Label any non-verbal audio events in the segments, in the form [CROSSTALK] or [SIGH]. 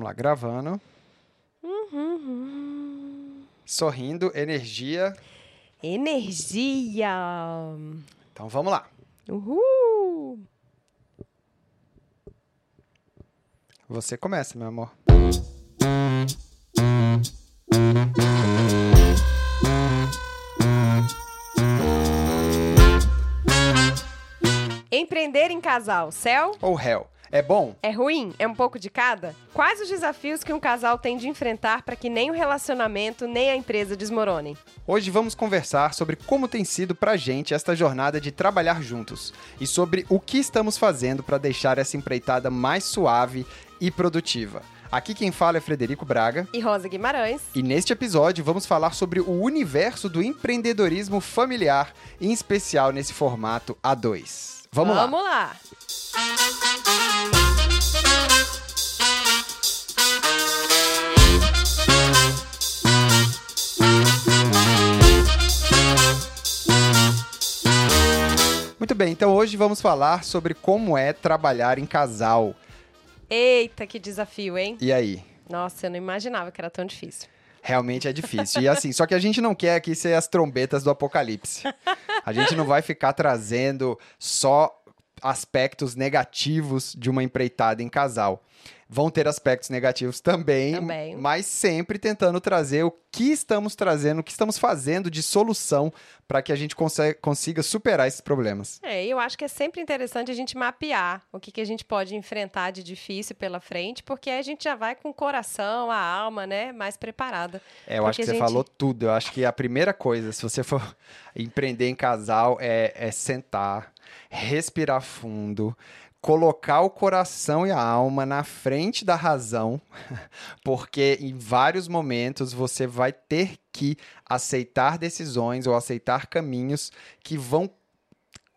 Vamos lá, gravando. Uhum. Sorrindo, energia. Energia. Então vamos lá. Uhul. Você começa, meu amor. Empreender em casal, céu? Ou réu. É bom? É ruim? É um pouco de cada? Quais os desafios que um casal tem de enfrentar para que nem o relacionamento nem a empresa desmoronem? Hoje vamos conversar sobre como tem sido pra gente esta jornada de trabalhar juntos e sobre o que estamos fazendo para deixar essa empreitada mais suave e produtiva. Aqui quem fala é Frederico Braga. E Rosa Guimarães? E neste episódio vamos falar sobre o universo do empreendedorismo familiar, em especial nesse formato A2. Vamos, lá. Vamos lá. Muito bem, então hoje vamos falar sobre como é trabalhar em casal. Eita, que desafio, hein? E aí? Nossa, eu não imaginava que era tão difícil. Realmente é difícil. E assim, só que a gente não quer aqui ser as trombetas do apocalipse. A gente não vai ficar trazendo só aspectos negativos de uma empreitada em casal. Vão ter aspectos negativos também, Também. mas sempre tentando trazer o que estamos trazendo, o que estamos fazendo de solução para que a gente consiga superar esses problemas. É, e eu acho que é sempre interessante a gente mapear o que, que a gente pode enfrentar de difícil pela frente, porque aí a gente já vai com o coração, a alma, né, mais preparada. É, eu acho que você gente- falou tudo. Eu acho que a primeira coisa, se você for [LAUGHS] empreender em casal, é, é sentar, respirar fundo, colocar o coração e a alma na frente da razão, [LAUGHS] porque em vários momentos você vai ter que aceitar decisões ou aceitar caminhos que vão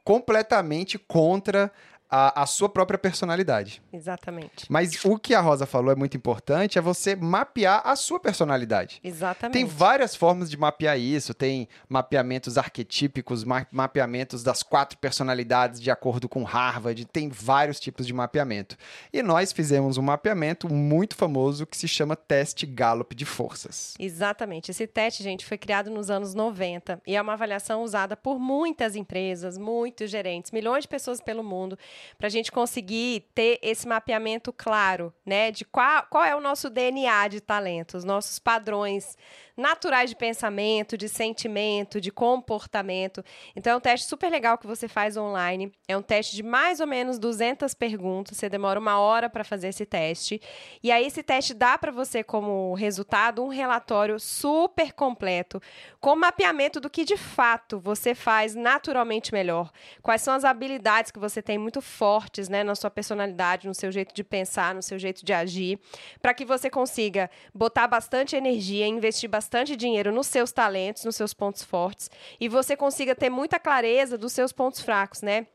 completamente contra a, a sua própria personalidade. Exatamente. Mas o que a Rosa falou é muito importante, é você mapear a sua personalidade. Exatamente. Tem várias formas de mapear isso. Tem mapeamentos arquetípicos, ma- mapeamentos das quatro personalidades de acordo com Harvard. Tem vários tipos de mapeamento. E nós fizemos um mapeamento muito famoso que se chama Teste Gallup de Forças. Exatamente. Esse teste, gente, foi criado nos anos 90 e é uma avaliação usada por muitas empresas, muitos gerentes, milhões de pessoas pelo mundo, para a gente conseguir ter esse mapeamento claro, né, de qual, qual é o nosso DNA de talento, os nossos padrões naturais de pensamento, de sentimento, de comportamento. Então é um teste super legal que você faz online. É um teste de mais ou menos 200 perguntas. Você demora uma hora para fazer esse teste. E aí esse teste dá para você como resultado um relatório super completo com mapeamento do que de fato você faz naturalmente melhor. Quais são as habilidades que você tem muito fortes, né, na sua personalidade, no seu jeito de pensar, no seu jeito de agir, para que você consiga botar bastante energia, investir bastante dinheiro nos seus talentos, nos seus pontos fortes e você consiga ter muita clareza dos seus pontos fracos, né?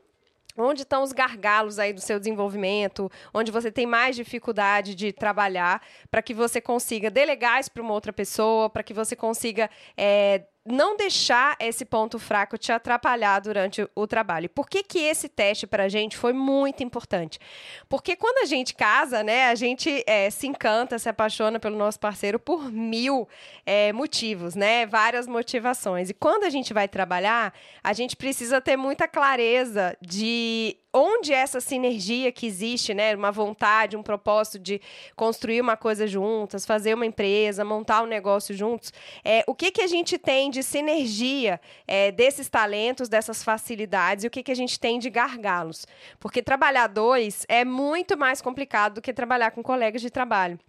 Onde estão os gargalos aí do seu desenvolvimento, onde você tem mais dificuldade de trabalhar, para que você consiga delegar isso para uma outra pessoa, para que você consiga é, não deixar esse ponto fraco te atrapalhar durante o trabalho. Por que, que esse teste para a gente foi muito importante? Porque quando a gente casa, né, a gente é, se encanta, se apaixona pelo nosso parceiro por mil é, motivos, né, várias motivações. E quando a gente vai trabalhar, a gente precisa ter muita clareza de onde essa sinergia que existe, né, uma vontade, um propósito de construir uma coisa juntas, fazer uma empresa, montar um negócio juntos, é, o que que a gente tem de sinergia é, desses talentos, dessas facilidades e o que que a gente tem de gargalos, porque trabalhar dois é muito mais complicado do que trabalhar com colegas de trabalho.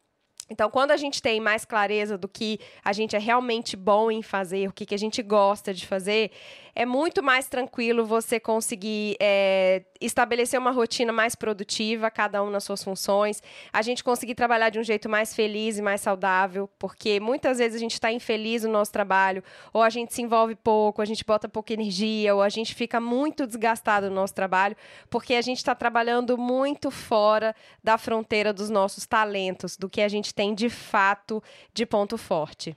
Então, quando a gente tem mais clareza do que a gente é realmente bom em fazer, o que, que a gente gosta de fazer, é muito mais tranquilo você conseguir é, estabelecer uma rotina mais produtiva, cada um nas suas funções, a gente conseguir trabalhar de um jeito mais feliz e mais saudável, porque muitas vezes a gente está infeliz no nosso trabalho, ou a gente se envolve pouco, a gente bota pouca energia, ou a gente fica muito desgastado no nosso trabalho, porque a gente está trabalhando muito fora da fronteira dos nossos talentos, do que a gente tem de fato de ponto forte.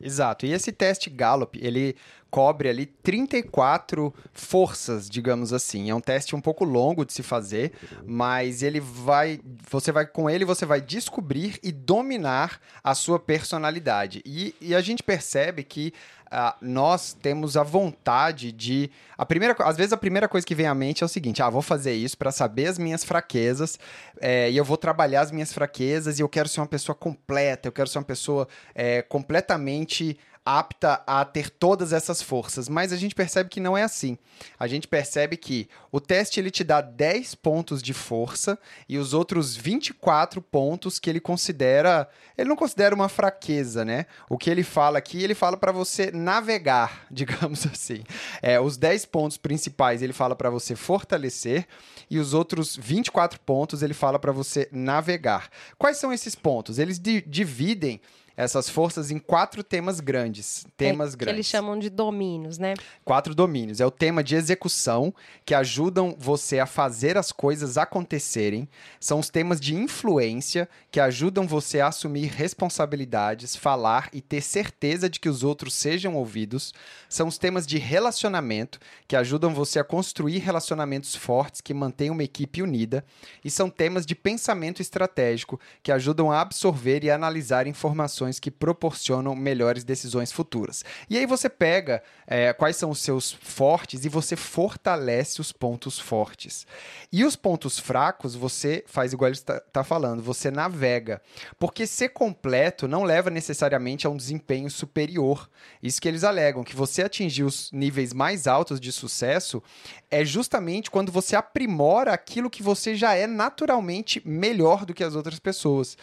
Exato. E esse teste Gallup, ele cobre ali 34 forças, digamos assim. É um teste um pouco longo de se fazer, mas ele vai, você vai com ele você vai descobrir e dominar a sua personalidade. E, e a gente percebe que Uh, nós temos a vontade de. A primeira, às vezes a primeira coisa que vem à mente é o seguinte: ah, vou fazer isso para saber as minhas fraquezas é, e eu vou trabalhar as minhas fraquezas e eu quero ser uma pessoa completa, eu quero ser uma pessoa é, completamente apta a ter todas essas forças, mas a gente percebe que não é assim. A gente percebe que o teste ele te dá 10 pontos de força e os outros 24 pontos que ele considera, ele não considera uma fraqueza, né? O que ele fala aqui, ele fala para você navegar, [LAUGHS] digamos assim. É, os 10 pontos principais ele fala para você fortalecer e os outros 24 pontos ele fala para você navegar. Quais são esses pontos? Eles di dividem essas forças em quatro temas grandes. Temas é, grandes. Que eles chamam de domínios, né? Quatro domínios. É o tema de execução, que ajudam você a fazer as coisas acontecerem. São os temas de influência, que ajudam você a assumir responsabilidades, falar e ter certeza de que os outros sejam ouvidos. São os temas de relacionamento, que ajudam você a construir relacionamentos fortes que mantenham uma equipe unida. E são temas de pensamento estratégico, que ajudam a absorver e analisar informações que proporcionam melhores decisões futuras. E aí você pega é, quais são os seus fortes e você fortalece os pontos fortes. E os pontos fracos, você faz igual ele está tá falando, você navega. Porque ser completo não leva necessariamente a um desempenho superior. Isso que eles alegam, que você atingir os níveis mais altos de sucesso é justamente quando você aprimora aquilo que você já é naturalmente melhor do que as outras pessoas.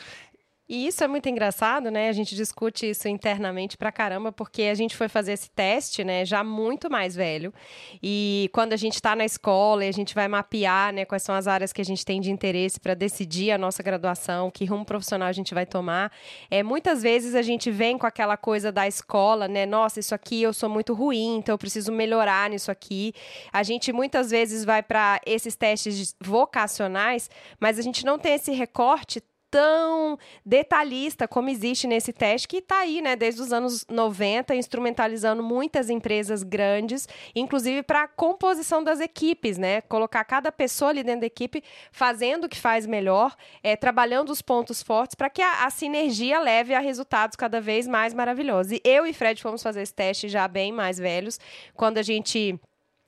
E isso é muito engraçado, né? A gente discute isso internamente pra caramba, porque a gente foi fazer esse teste, né, já muito mais velho. E quando a gente está na escola e a gente vai mapear, né, quais são as áreas que a gente tem de interesse para decidir a nossa graduação, que rumo profissional a gente vai tomar, é muitas vezes a gente vem com aquela coisa da escola, né? Nossa, isso aqui eu sou muito ruim, então eu preciso melhorar nisso aqui. A gente muitas vezes vai para esses testes vocacionais, mas a gente não tem esse recorte tão detalhista como existe nesse teste, que está aí, né, desde os anos 90, instrumentalizando muitas empresas grandes, inclusive para a composição das equipes, né? Colocar cada pessoa ali dentro da equipe fazendo o que faz melhor, é, trabalhando os pontos fortes para que a, a sinergia leve a resultados cada vez mais maravilhosos. E eu e Fred fomos fazer esse teste já bem mais velhos, quando a gente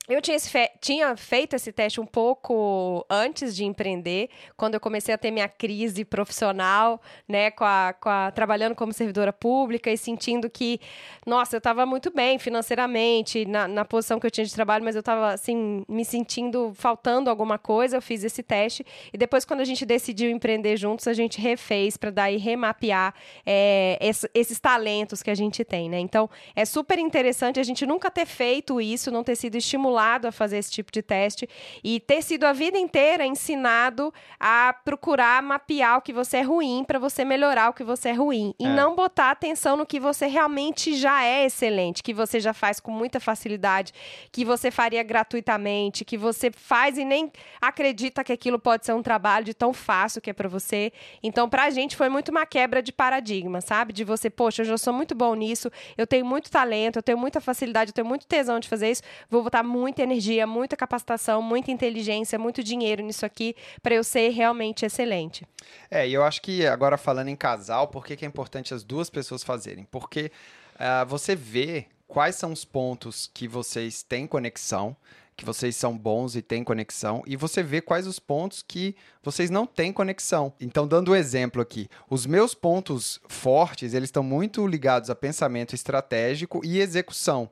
eu tinha, fe tinha, feito esse teste um pouco antes de empreender, quando eu comecei a ter minha crise profissional, né, com a, com a trabalhando como servidora pública e sentindo que, nossa, eu estava muito bem financeiramente, na, na, posição que eu tinha de trabalho, mas eu estava, assim, me sentindo faltando alguma coisa. Eu fiz esse teste e depois, quando a gente decidiu empreender juntos, a gente refez para daí remapear é, esse, esses talentos que a gente tem, né? Então, é super interessante a gente nunca ter feito isso, não ter sido estimulado estimulado a fazer esse tipo de teste e ter sido a vida inteira ensinado a procurar mapear o que você é ruim para você melhorar o que você é ruim e é. não botar atenção no que você realmente já é excelente, que você já faz com muita facilidade, que você faria gratuitamente, que você faz e nem acredita que aquilo pode ser um trabalho de tão fácil que é para você. Então, pra gente foi muito uma quebra de paradigma, sabe? De você, poxa, eu já sou muito bom nisso, eu tenho muito talento, eu tenho muita facilidade, eu tenho muito tesão de fazer isso, vou botar muito muita energia, muita capacitação, muita inteligência, muito dinheiro nisso aqui para eu ser realmente excelente. É, e eu acho que agora falando em casal, por que, que é importante as duas pessoas fazerem? Porque uh, você vê quais são os pontos que vocês têm conexão, que vocês são bons e têm conexão, e você vê quais os pontos que vocês não têm conexão. Então, dando um exemplo aqui, os meus pontos fortes, eles estão muito ligados a pensamento estratégico e execução.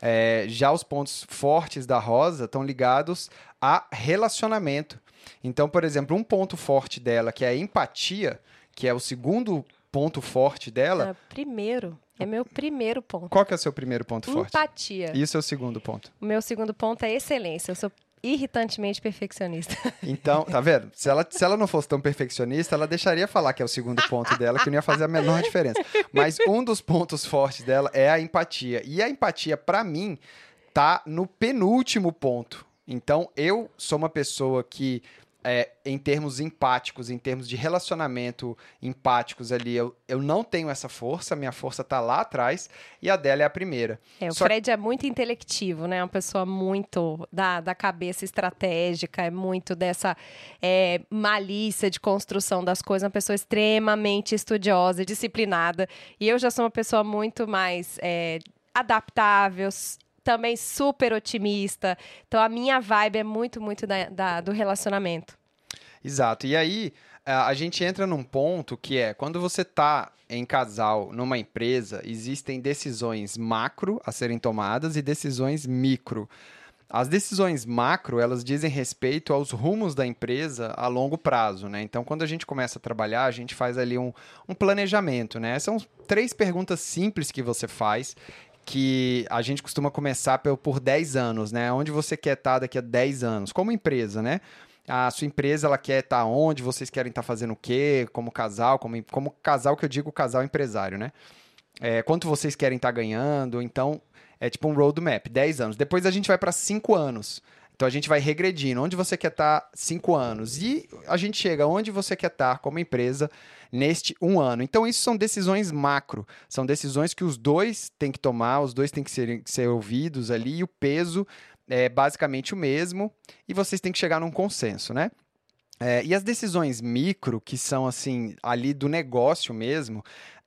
É, já os pontos fortes da Rosa estão ligados a relacionamento. Então, por exemplo, um ponto forte dela, que é a empatia, que é o segundo ponto forte dela. É, primeiro. É meu primeiro ponto. Qual que é o seu primeiro ponto forte? Empatia. E o seu segundo ponto? O meu segundo ponto é excelência. Eu sou irritantemente perfeccionista. [LAUGHS] Então, tá vendo? Se ela, se ela não fosse tão perfeccionista, ela deixaria falar que é o segundo ponto dela, que não ia fazer a menor diferença. Mas um dos pontos fortes dela é a empatia. E a empatia, para mim, tá no penúltimo ponto. Então, eu sou uma pessoa que é, em termos empáticos, em termos de relacionamento empáticos ali, eu, eu não tenho essa força, minha força está lá atrás e a dela é a primeira. É, o Só... Fred é muito intelectivo, né? Uma pessoa muito da, da cabeça estratégica, é muito dessa é, malícia de construção das coisas, uma pessoa extremamente estudiosa, disciplinada. E eu já sou uma pessoa muito mais é, adaptável, também super otimista. Então a minha vibe é muito, muito da, da, do relacionamento. Exato. E aí a gente entra num ponto que é quando você está em casal numa empresa, existem decisões macro a serem tomadas e decisões micro. As decisões macro, elas dizem respeito aos rumos da empresa a longo prazo, né? Então, quando a gente começa a trabalhar, a gente faz ali um, um planejamento, né? São três perguntas simples que você faz que a gente costuma começar por, por 10 anos, né? Onde você quer estar daqui a 10 anos, como empresa, né? A sua empresa, ela quer estar onde, vocês querem estar fazendo o quê, como casal, como, como casal que eu digo casal empresário, né? É, quanto vocês querem estar ganhando, então é tipo um roadmap, 10 anos. Depois a gente vai para 5 anos. Então a gente vai regredindo. Onde você quer estar cinco anos? E a gente chega onde você quer estar como empresa neste um ano. Então isso são decisões macro. São decisões que os dois têm que tomar, os dois têm que ser, ser ouvidos ali, e o peso é basicamente o mesmo, e vocês têm que chegar num consenso, né? É, e as decisões micro, que são assim, ali do negócio mesmo,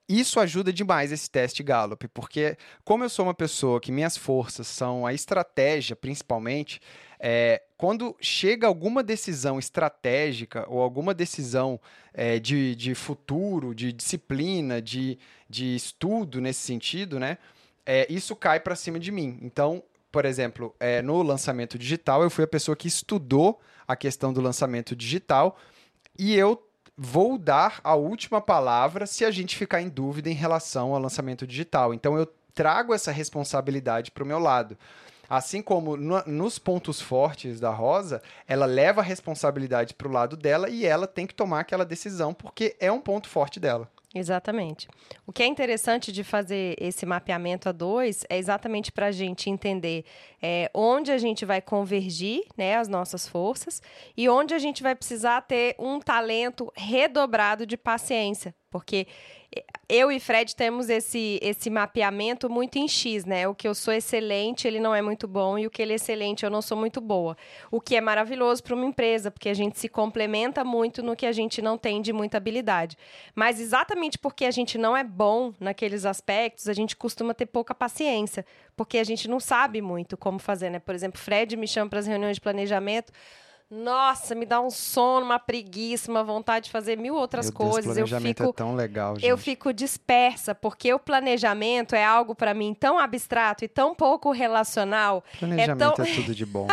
isso ajuda demais esse teste Gallup, porque como eu sou uma pessoa que minhas forças são a estratégia, principalmente, é, quando chega alguma decisão estratégica ou alguma decisão é, de, de futuro, de disciplina, de, de estudo nesse sentido, né? É, isso cai para cima de mim. Então, por exemplo, é, no lançamento digital, eu fui a pessoa que estudou a questão do lançamento digital e eu vou dar a última palavra se a gente ficar em dúvida em relação ao lançamento digital. Então, eu trago essa responsabilidade para o meu lado. Assim como no, nos pontos fortes da Rosa, ela leva a responsabilidade para o lado dela e ela tem que tomar aquela decisão porque é um ponto forte dela. Exatamente. O que é interessante de fazer esse mapeamento a dois é exatamente para a gente entender é, onde a gente vai convergir né, as nossas forças e onde a gente vai precisar ter um talento redobrado de paciência. Porque eu e Fred temos esse, esse mapeamento muito em X, né? O que eu sou excelente, ele não é muito bom, e o que ele é excelente, eu não sou muito boa. O que é maravilhoso para uma empresa, porque a gente se complementa muito no que a gente não tem de muita habilidade. Mas exatamente porque a gente não é bom naqueles aspectos, a gente costuma ter pouca paciência, porque a gente não sabe muito como fazer, né? Por exemplo, Fred me chama para as reuniões de planejamento. Nossa, me dá um sono, uma preguiça, uma vontade de fazer mil outras Meu coisas. Deus, planejamento eu fico, é tão legal, gente. Eu fico dispersa, porque o planejamento é algo para mim tão abstrato e tão pouco relacional. Planejamento é, tão... é tudo de bom.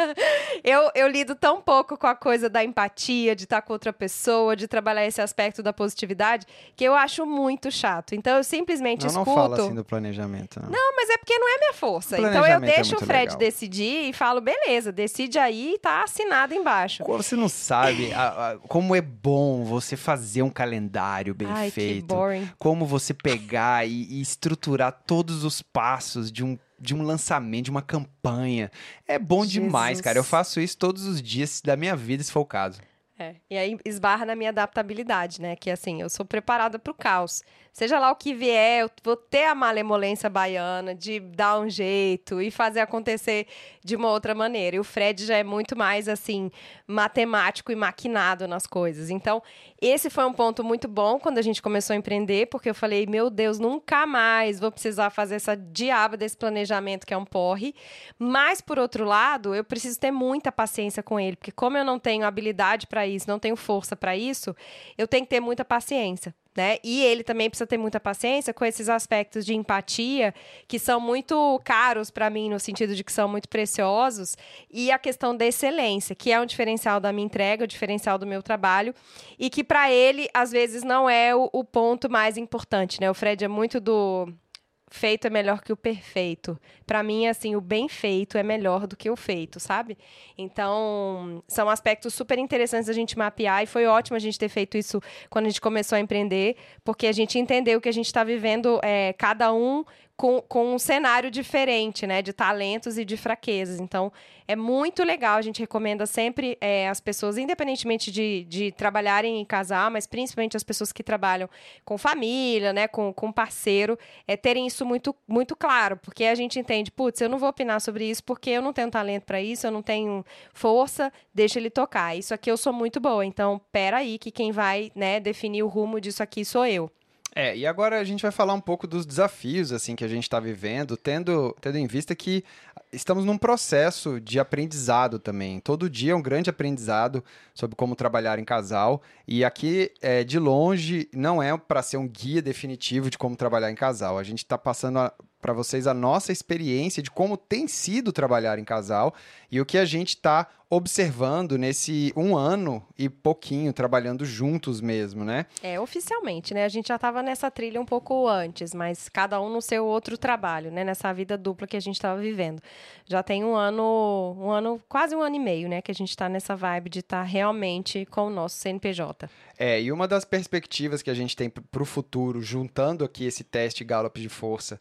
[LAUGHS] eu, eu lido tão pouco com a coisa da empatia, de estar com outra pessoa, de trabalhar esse aspecto da positividade, que eu acho muito chato. Então eu simplesmente não, escuto. Não fala assim do planejamento. Não, não mas é porque não é minha força. Então eu é deixo é o Fred legal. decidir e falo, beleza, decide aí e tá assinado nada embaixo. Você não sabe a, a, como é bom você fazer um calendário bem Ai, feito. Que boring. Como você pegar e, e estruturar todos os passos de um de um lançamento, de uma campanha. É bom Jesus. demais, cara. Eu faço isso todos os dias da minha vida, se for o caso. É. E aí esbarra na minha adaptabilidade, né? Que assim, eu sou preparada para o caos. Seja lá o que vier, eu vou ter a malemolência baiana de dar um jeito e fazer acontecer de uma outra maneira. E o Fred já é muito mais assim, matemático e maquinado nas coisas. Então, esse foi um ponto muito bom quando a gente começou a empreender, porque eu falei, meu Deus, nunca mais vou precisar fazer essa diaba desse planejamento que é um porre. Mas, por outro lado, eu preciso ter muita paciência com ele, porque como eu não tenho habilidade para isso, não tenho força para isso, eu tenho que ter muita paciência né? E ele também precisa ter muita paciência com esses aspectos de empatia que são muito caros para mim no sentido de que são muito preciosos e a questão da excelência, que é um diferencial da minha entrega, o diferencial do meu trabalho e que para ele às vezes não é o, o ponto mais importante, né? O Fred é muito do feito é melhor que o perfeito. Para mim, assim, o bem feito é melhor do que o feito, sabe? Então, são aspectos super interessantes a gente mapear e foi ótimo a gente ter feito isso quando a gente começou a empreender, porque a gente entendeu que a gente está vivendo é, cada um com, com um cenário diferente, né? De talentos e de fraquezas. Então, é muito legal. A gente recomenda sempre é, as pessoas, independentemente de, de trabalharem em casal, mas principalmente as pessoas que trabalham com família, né? Com, com parceiro, é terem isso muito, muito claro. Porque a gente entende, putz, eu não vou opinar sobre isso porque eu não tenho talento para isso, eu não tenho força, deixa ele tocar. Isso aqui eu sou muito boa. Então, pera aí que quem vai, né, definir o rumo disso aqui sou eu. É, e agora a gente vai falar um pouco dos desafios assim que a gente está vivendo, tendo, tendo em vista que estamos num processo de aprendizado também. Todo dia é um grande aprendizado sobre como trabalhar em casal. E aqui, é, de longe, não é para ser um guia definitivo de como trabalhar em casal. A gente está passando para vocês a nossa experiência de como tem sido trabalhar em casal e o que a gente está observando nesse um ano e pouquinho trabalhando juntos mesmo, né? É, oficialmente, né? A gente já estava nessa trilha um pouco antes, mas cada um no seu outro trabalho, né? Nessa vida dupla que a gente estava vivendo. Já tem um ano, um ano, quase um ano e meio, né? Que a gente está nessa vibe de estar tá realmente com o nosso CNPJ. É, e uma das perspectivas que a gente tem para o futuro, juntando aqui esse teste Gallup de força,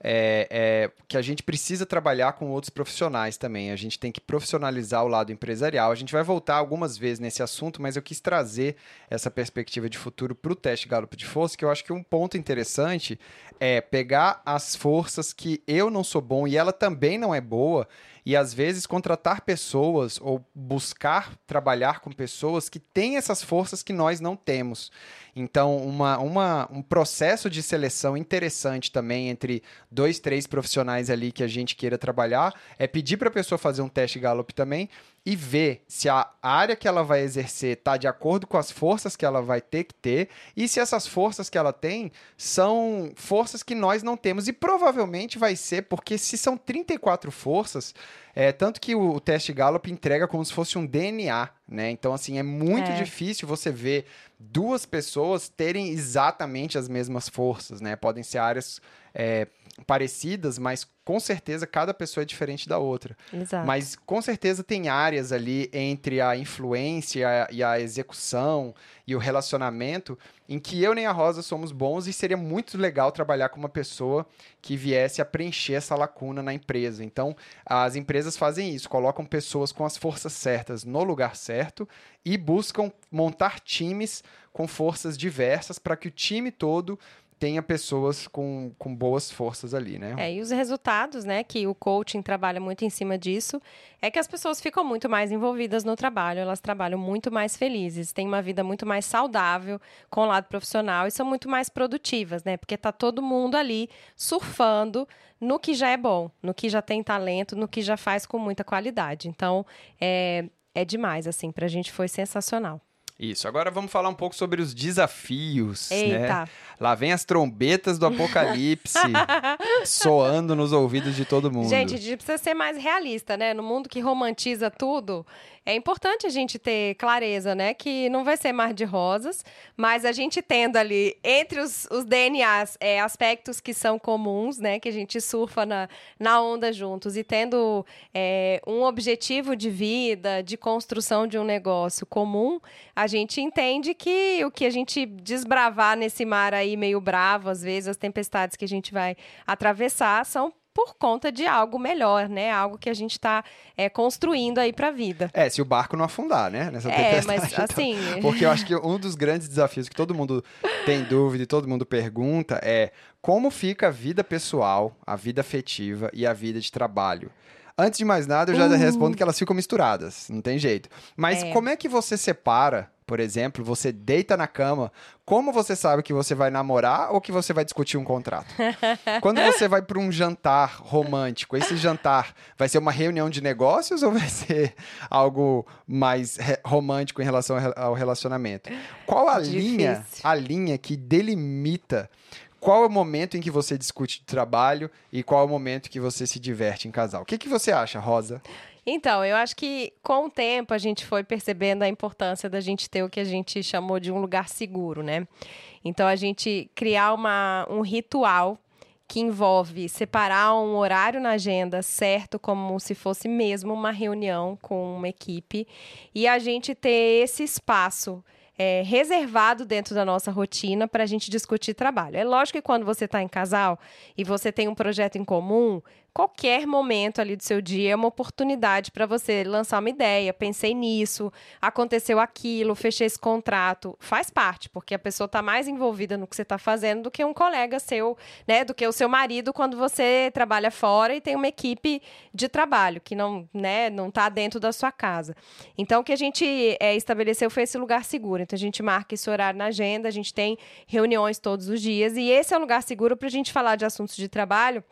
é, é, que a gente precisa trabalhar com outros profissionais também. A gente tem que profissionalizar o lado empresarial. A gente vai voltar algumas vezes nesse assunto, mas eu quis trazer essa perspectiva de futuro para o teste Gallup de Força, que eu acho que um ponto interessante é pegar as forças que eu não sou bom e ela também não é boa e às vezes contratar pessoas ou buscar trabalhar com pessoas que têm essas forças que nós não temos. Então, uma, uma, um processo de seleção interessante também entre dois, três profissionais ali que a gente queira trabalhar é pedir para a pessoa fazer um teste Gallup também e ver se a área que ela vai exercer está de acordo com as forças que ela vai ter que ter e se essas forças que ela tem são forças que nós não temos. E provavelmente vai ser, porque se são 34 forças, é, tanto que o, o teste Gallup entrega como se fosse um DNA, né? Então, assim, é muito é. difícil você ver duas pessoas terem exatamente as mesmas forças, né? Podem ser áreas é, parecidas, mas com certeza cada pessoa é diferente da outra. Exato. Mas com certeza tem áreas ali entre a influência e a execução e o relacionamento em que eu nem a Rosa somos bons e seria muito legal trabalhar com uma pessoa que viesse a preencher essa lacuna na empresa. Então, as empresas fazem isso, colocam pessoas com as forças certas no lugar certo e buscam montar times com forças diversas para que o time todo tenha pessoas com, com boas forças ali, né? É, e os resultados, né, que o coaching trabalha muito em cima disso, é que as pessoas ficam muito mais envolvidas no trabalho, elas trabalham muito mais felizes, têm uma vida muito mais saudável com o lado profissional e são muito mais produtivas, né? Porque tá todo mundo ali surfando no que já é bom, no que já tem talento, no que já faz com muita qualidade. Então, é, é demais, assim, pra gente foi sensacional. Isso. Agora vamos falar um pouco sobre os desafios. Né? Eita. Né? Lá vem as trombetas do apocalipse [LAUGHS] soando nos ouvidos de todo mundo. Gente, a gente precisa ser mais realista, né? No mundo que romantiza tudo, é importante a gente ter clareza, né? Que não vai ser mar de rosas, mas a gente tendo ali entre os, os DNAs é, aspectos que são comuns, né? Que a gente surfa na, na onda juntos e tendo é, um objetivo de vida, de construção de um negócio comum, a gente entende que o que a gente desbravar nesse mar aí meio bravo, às vezes, as tempestades que a gente vai atravessar são por conta de algo melhor, né? Algo que a gente está é, construindo aí para a vida. É, se o barco não afundar, né? Nessa é, mas então. assim... [LAUGHS] Porque eu acho que um dos grandes desafios que todo mundo tem dúvida e todo mundo pergunta é como fica a vida pessoal, a vida afetiva e a vida de trabalho. Antes de mais nada, eu já uh. respondo que elas ficam misturadas, não tem jeito. Mas é. como é que você separa por exemplo, você deita na cama, como você sabe que você vai namorar ou que você vai discutir um contrato? [LAUGHS] Quando você vai para um jantar romântico, esse jantar vai ser uma reunião de negócios ou vai ser algo mais romântico em relação ao relacionamento? Qual a Difícil. linha, a linha que delimita qual é o momento em que você discute trabalho e qual é o momento que você se diverte em casal? O que, que você acha, Rosa? Então, eu acho que com o tempo a gente foi percebendo a importância da gente ter o que a gente chamou de um lugar seguro, né? Então, a gente criar uma, um ritual que envolve separar um horário na agenda certo, como se fosse mesmo uma reunião com uma equipe, e a gente ter esse espaço é, reservado dentro da nossa rotina para a gente discutir trabalho. É lógico que quando você está em casal e você tem um projeto em comum, qualquer momento ali do seu dia é uma oportunidade para você lançar uma ideia. Pensei nisso, aconteceu aquilo, fechei esse contrato. Faz parte, porque a pessoa está mais envolvida no que você está fazendo do que um colega seu, né? Do que o seu marido quando você trabalha fora e tem uma equipe de trabalho que não, né, não está dentro da sua casa. Então, o que a gente é, estabeleceu foi esse lugar seguro. Então, a gente marca esse horário na agenda, a gente tem reuniões todos os dias e esse é o lugar seguro para a gente falar de assuntos de trabalho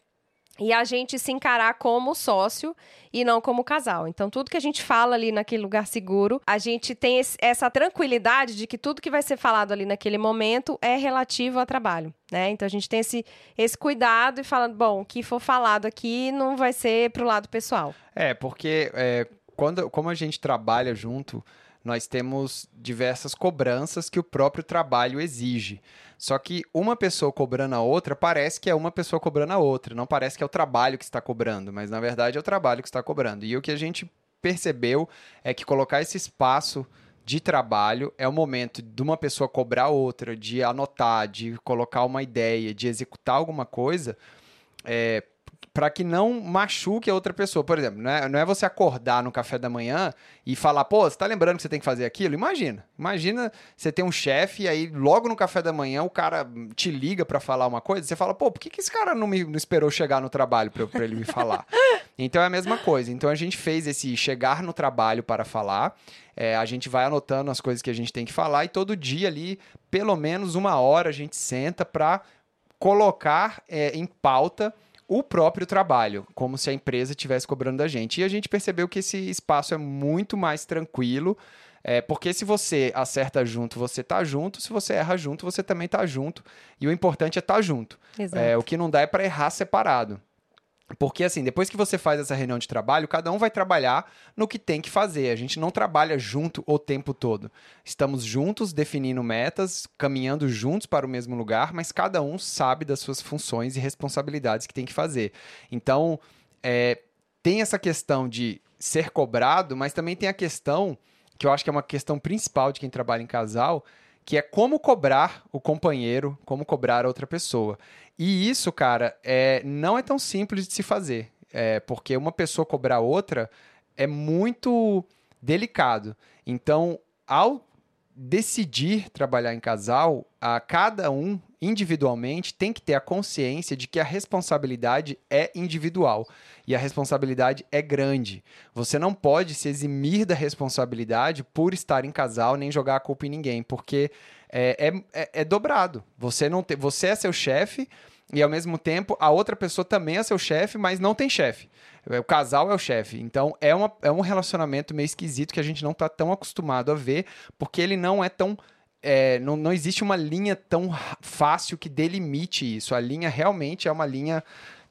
e a gente se encarar como sócio e não como casal. Então, tudo que a gente fala ali naquele lugar seguro, a gente tem esse, essa tranquilidade de que tudo que vai ser falado ali naquele momento é relativo ao trabalho, né? Então, a gente tem esse, esse cuidado e falando, bom, o que for falado aqui não vai ser pro lado pessoal. É, porque é, quando, como a gente trabalha junto, nós temos diversas cobranças que o próprio trabalho exige. Só que uma pessoa cobrando a outra parece que é uma pessoa cobrando a outra, não parece que é o trabalho que está cobrando, mas na verdade é o trabalho que está cobrando. E o que a gente percebeu é que colocar esse espaço de trabalho é o momento de uma pessoa cobrar outra, de anotar, de colocar uma ideia, de executar alguma coisa, é, para que não machuque a outra pessoa. Por exemplo, não é, não é você acordar no café da manhã e falar, pô, você tá lembrando que você tem que fazer aquilo? Imagina. Imagina você ter um chefe e aí logo no café da manhã o cara te liga para falar uma coisa, você fala, pô, por que, que esse cara não me não esperou chegar no trabalho para ele me falar? [LAUGHS] então é a mesma coisa. Então a gente fez esse chegar no trabalho para falar. É, a gente vai anotando as coisas que a gente tem que falar e todo dia ali, pelo menos uma hora, a gente senta para colocar é, em pauta o próprio trabalho, como se a empresa estivesse cobrando da gente. E a gente percebeu que esse espaço é muito mais tranquilo, é, porque se você acerta junto, você tá junto, se você erra junto, você também tá junto. E o importante é estar tá junto. É, o que não dá é para errar separado. Porque, assim, depois que você faz essa reunião de trabalho, cada um vai trabalhar no que tem que fazer. A gente não trabalha junto o tempo todo. Estamos juntos, definindo metas, caminhando juntos para o mesmo lugar, mas cada um sabe das suas funções e responsabilidades que tem que fazer. Então, é, tem essa questão de ser cobrado, mas também tem a questão, que eu acho que é uma questão principal de quem trabalha em casal, que é como cobrar o companheiro, como cobrar a outra pessoa. E isso, cara, é, não é tão simples de se fazer. É, porque uma pessoa cobrar outra é muito delicado. Então, ao decidir trabalhar em casal, a cada um individualmente tem que ter a consciência de que a responsabilidade é individual e a responsabilidade é grande. Você não pode se eximir da responsabilidade por estar em casal nem jogar a culpa em ninguém, porque é, é, é, é dobrado. Você não te, você é seu chefe e ao mesmo tempo a outra pessoa também é seu chefe, mas não tem chefe. O casal é o chefe. Então é, uma, é um relacionamento meio esquisito que a gente não está tão acostumado a ver, porque ele não é tão. É, não, não existe uma linha tão fácil que delimite isso. A linha realmente é uma linha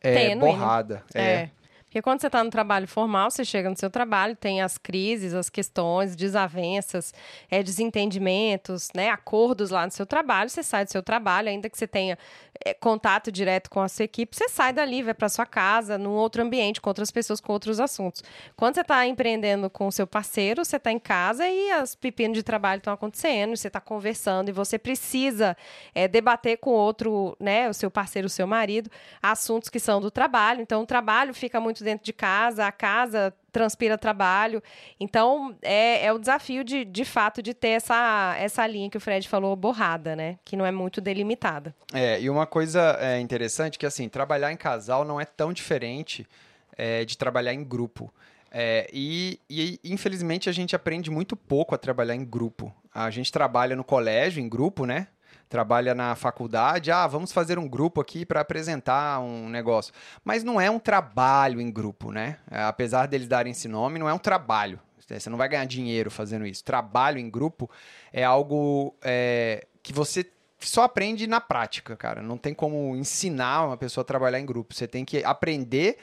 é, borrada. É. é. Porque quando você está no trabalho formal, você chega no seu trabalho, tem as crises, as questões, desavenças, é, desentendimentos, né, acordos lá no seu trabalho, você sai do seu trabalho, ainda que você tenha é, contato direto com a sua equipe, você sai dali, vai para sua casa, num outro ambiente, com outras pessoas, com outros assuntos. Quando você está empreendendo com o seu parceiro, você está em casa e as pepinos de trabalho estão acontecendo, você está conversando e você precisa é, debater com outro, né, o seu parceiro, o seu marido, assuntos que são do trabalho. Então, o trabalho fica muito dentro de casa, a casa transpira trabalho. Então, é, é o desafio de, de fato de ter essa, essa linha que o Fred falou borrada, né? Que não é muito delimitada. É, e uma coisa é, interessante que, assim, trabalhar em casal não é tão diferente é, de trabalhar em grupo. É, e, e, infelizmente, a gente aprende muito pouco a trabalhar em grupo. A gente trabalha no colégio em grupo, né? Trabalha na faculdade, ah, vamos fazer um grupo aqui para apresentar um negócio. Mas não é um trabalho em grupo, né? É, apesar deles darem esse nome, não é um trabalho. Você não vai ganhar dinheiro fazendo isso. Trabalho em grupo é algo é, que você só aprende na prática, cara. Não tem como ensinar uma pessoa a trabalhar em grupo. Você tem que aprender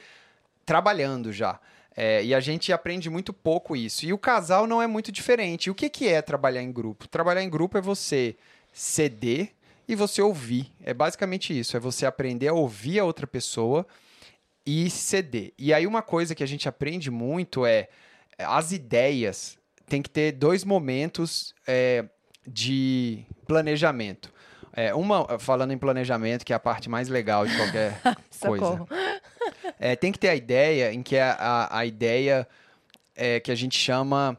trabalhando já. É, e a gente aprende muito pouco isso. E o casal não é muito diferente. E o que, que é trabalhar em grupo? Trabalhar em grupo é você ceder e você ouvir. É basicamente isso. É você aprender a ouvir a outra pessoa e ceder. E aí uma coisa que a gente aprende muito é as ideias. Tem que ter dois momentos é, de planejamento. É, uma, falando em planejamento, que é a parte mais legal de qualquer [LAUGHS] coisa. É, tem que ter a ideia em que a, a, a ideia é, que a gente chama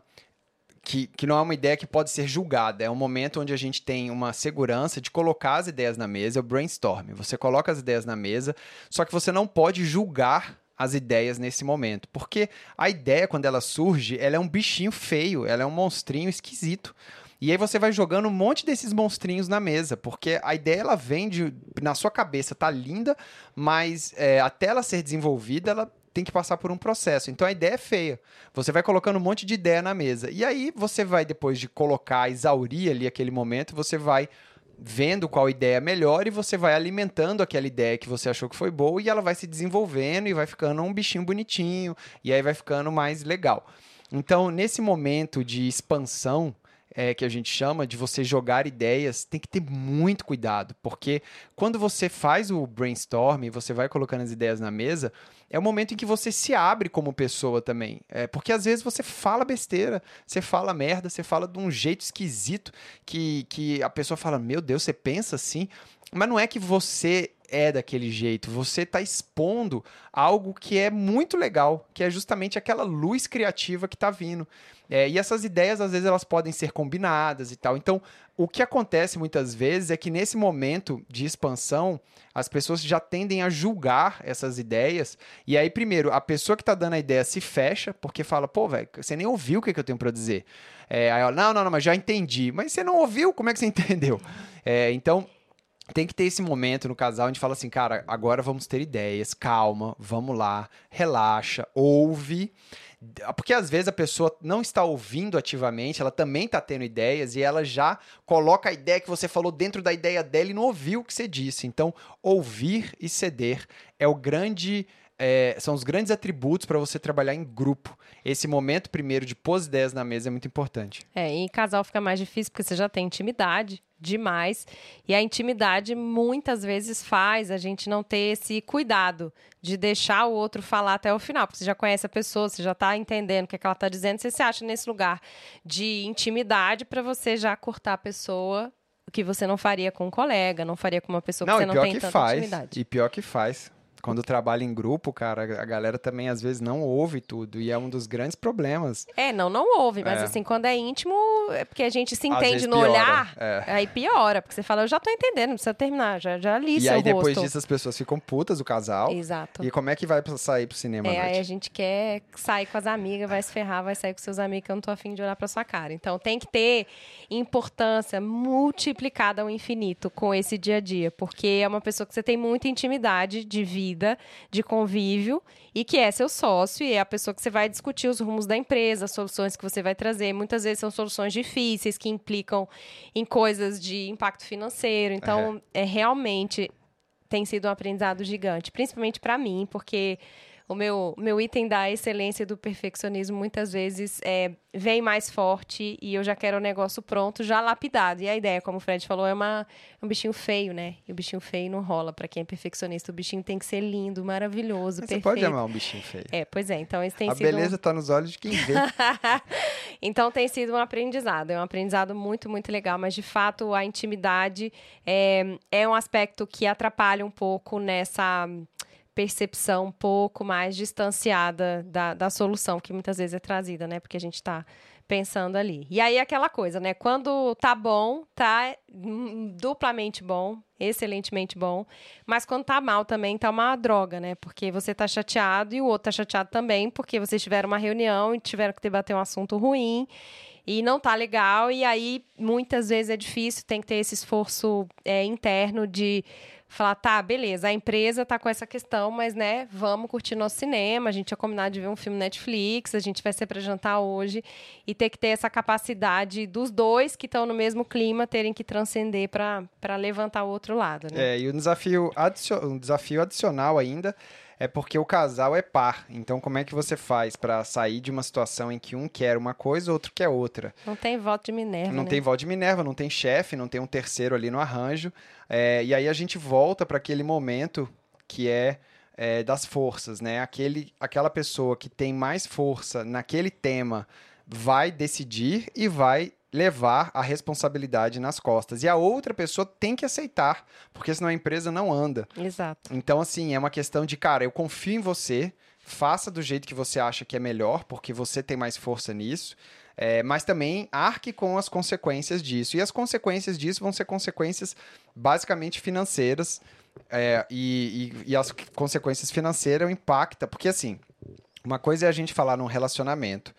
que, que não é uma ideia que pode ser julgada, é um momento onde a gente tem uma segurança de colocar as ideias na mesa, é o brainstorm. Você coloca as ideias na mesa, só que você não pode julgar as ideias nesse momento, porque a ideia quando ela surge, ela é um bichinho feio, ela é um monstrinho esquisito. E aí você vai jogando um monte desses monstrinhos na mesa, porque a ideia ela vem de, na sua cabeça, tá linda, mas é, até ela ser desenvolvida, ela tem que passar por um processo. Então a ideia é feia. Você vai colocando um monte de ideia na mesa. E aí você vai, depois de colocar, exaurir ali aquele momento, você vai vendo qual ideia é melhor e você vai alimentando aquela ideia que você achou que foi boa e ela vai se desenvolvendo e vai ficando um bichinho bonitinho e aí vai ficando mais legal. Então, nesse momento de expansão, é, que a gente chama de você jogar ideias, tem que ter muito cuidado, porque quando você faz o brainstorm, você vai colocando as ideias na mesa, é o momento em que você se abre como pessoa também. É, porque às vezes você fala besteira, você fala merda, você fala de um jeito esquisito que, que a pessoa fala: Meu Deus, você pensa assim? Mas não é que você é daquele jeito, você está expondo algo que é muito legal, que é justamente aquela luz criativa que está vindo. É, e essas ideias, às vezes, elas podem ser combinadas e tal. Então, o que acontece muitas vezes é que nesse momento de expansão, as pessoas já tendem a julgar essas ideias. E aí, primeiro, a pessoa que está dando a ideia se fecha, porque fala, pô, velho, você nem ouviu o que, que eu tenho para dizer. É, aí ela, não, não, não, mas já entendi. Mas você não ouviu? Como é que você [LAUGHS] entendeu? É, então, tem que ter esse momento no casal onde fala assim, cara, agora vamos ter ideias, calma, vamos lá, relaxa, ouve. Porque às vezes a pessoa não está ouvindo ativamente, ela também está tendo ideias e ela já coloca a ideia que você falou dentro da ideia dela e não ouviu o que você disse. Então, ouvir e ceder é o grande é, são os grandes atributos para você trabalhar em grupo. Esse momento, primeiro, de pôr as ideias na mesa é muito importante. É, e em casal fica mais difícil porque você já tem intimidade demais. E a intimidade muitas vezes faz a gente não ter esse cuidado de deixar o outro falar até o final. Porque você já conhece a pessoa, você já está entendendo o que, é que ela está dizendo, você se acha nesse lugar de intimidade para você já cortar a pessoa que você não faria com um colega, não faria com uma pessoa não, que você não tem tanta faz, intimidade. E pior que faz quando trabalha em grupo, cara, a galera também às vezes não ouve tudo. E é um dos grandes problemas. É, não, não ouve. Mas é. assim, quando é íntimo, é porque a gente se entende no piora, olhar. É. Aí piora, porque você fala, eu já tô entendendo, não precisa terminar, já, já li e seu aí depois rosto. disso as pessoas ficam putas, o casal. Exato. E como é que vai sair pro cinema é, Aí a gente quer sair com as amigas, vai se ferrar, vai sair com seus amigos, que eu não tô afim de olhar pra sua cara. Então tem que ter importância multiplicada ao infinito com esse dia a dia, porque é uma pessoa que você tem muita intimidade de vida, de convívio e que é seu sócio e é a pessoa que você vai discutir os rumos da empresa, as soluções que você vai trazer. Muitas vezes são soluções difíceis que implicam em coisas de impacto financeiro. Então, é, é realmente tem sido um aprendizado gigante, principalmente para mim, porque o meu, meu item da excelência e do perfeccionismo muitas vezes é, vem mais forte e eu já quero o negócio pronto, já lapidado. E a ideia, como o Fred falou, é, uma, é um bichinho feio, né? E o bichinho feio não rola para quem é perfeccionista. O bichinho tem que ser lindo, maravilhoso, Mas perfeito. Você pode amar um bichinho feio. É, pois é. Então, esse tem a sido... A beleza está nos olhos de quem vê. [LAUGHS] então, tem sido um aprendizado. É um aprendizado muito, muito legal. Mas, de fato, a intimidade é, é um aspecto que atrapalha um pouco nessa percepção um pouco mais distanciada da, da solução que muitas vezes é trazida, né? Porque a gente está pensando ali. E aí aquela coisa, né? Quando tá bom, tá duplamente bom, excelentemente bom, mas quando tá mal também tá uma droga, né? Porque você tá chateado e o outro tá chateado também, porque vocês tiveram uma reunião e tiveram que debater um assunto ruim e não tá legal, e aí muitas vezes é difícil, tem que ter esse esforço é, interno de falar, tá, beleza, a empresa tá com essa questão, mas, né, vamos curtir nosso cinema, a gente tinha combinado de ver um filme Netflix, a gente vai ser para jantar hoje, e ter que ter essa capacidade dos dois que estão no mesmo clima terem que transcender para levantar o outro lado, né? É, e um desafio, um desafio adicional ainda é porque o casal é par. Então, como é que você faz para sair de uma situação em que um quer uma coisa, outro quer outra? Não tem voto de Minerva. Não né? tem voto de Minerva, não tem chefe, não tem um terceiro ali no arranjo. É, e aí a gente volta para aquele momento que é, é, das forças, né? Aquele, aquela pessoa que tem mais força naquele tema vai decidir e vai levar a responsabilidade nas costas. E a outra pessoa tem que aceitar, porque senão a empresa não anda. Exato. Então, assim, é uma questão de, cara, eu confio em você, faça do jeito que você acha que é melhor, porque você tem mais força nisso. É, mas também arque com as consequências disso. E as consequências disso vão ser consequências basicamente financeiras. É, e, e, e, as consequências financeiras impactam, porque assim, uma coisa é a gente falar num relacionamento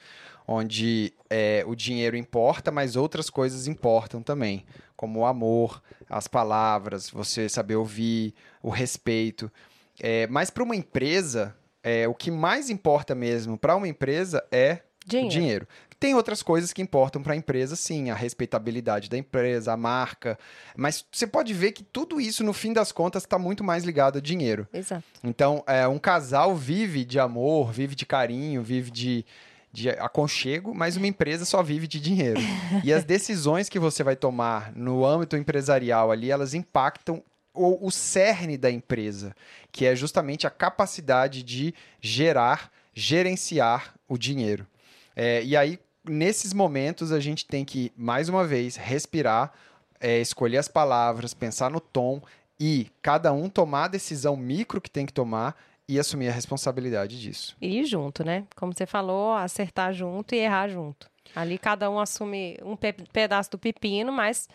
onde é, o dinheiro importa, mas outras coisas importam também, como o amor, as palavras, você saber ouvir, o respeito. É, mas para uma empresa, é, o que mais importa mesmo para uma empresa é dinheiro. o dinheiro. Tem outras coisas que importam para a empresa, sim, a respeitabilidade da empresa, a marca, mas você pode ver que tudo isso, no fim das contas, está muito mais ligado a dinheiro. Exato. Então, é, um casal vive de amor, vive de carinho, vive de, de aconchego, mas uma empresa só vive de dinheiro. e as decisões que você vai tomar no âmbito empresarial ali, elas impactam o, o cerne da empresa, que é justamente a capacidade de gerar, gerenciar o dinheiro. É, e aí, nesses momentos a gente tem que, mais uma vez, respirar, é, escolher as palavras, pensar no tom e cada um tomar a decisão micro que tem que tomar e assumir a responsabilidade disso. E ir junto, né? Como você falou, acertar junto e errar junto. Ali cada um assume um pe pedaço do pepino, mas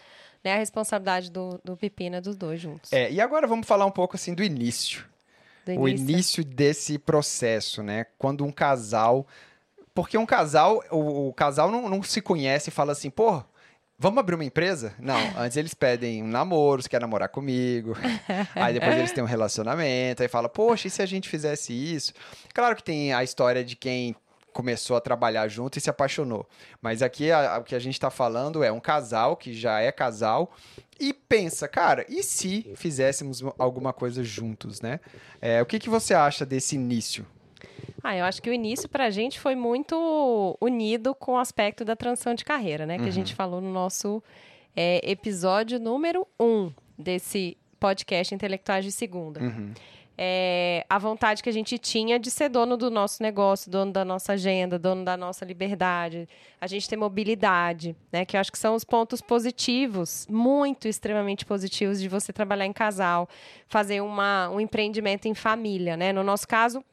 né, a responsabilidade do, do pepino é dos dois juntos. É, e agora vamos falar um pouco assim do início. Do início. O início desse processo, né? Quando um casal porque um casal, o, o casal não, não, se conhece e fala assim, pô, vamos abrir uma empresa? Não, [LAUGHS] antes eles pedem um namoro, você quer namorar comigo. [LAUGHS] aí depois eles têm um relacionamento, aí fala, poxa, e se a gente fizesse isso? Claro que tem a história de quem começou a trabalhar junto e se apaixonou. Mas aqui o que a gente está falando é um casal que já é casal e pensa, cara, e se fizéssemos alguma coisa juntos, né? É, o que, que você acha desse início? Ah, eu acho que o início para a gente foi muito unido com o aspecto da transição de carreira, né? Que uhum. a gente falou no nosso é, episódio número um desse podcast Intelectuais de Segunda. Uhum. É, a vontade que a gente tinha de ser dono do nosso negócio, dono da nossa agenda, dono da nossa liberdade, a gente ter mobilidade, né? Que eu acho que são os pontos positivos, muito extremamente positivos de você trabalhar em casal, fazer uma, um empreendimento em família, né? No nosso caso,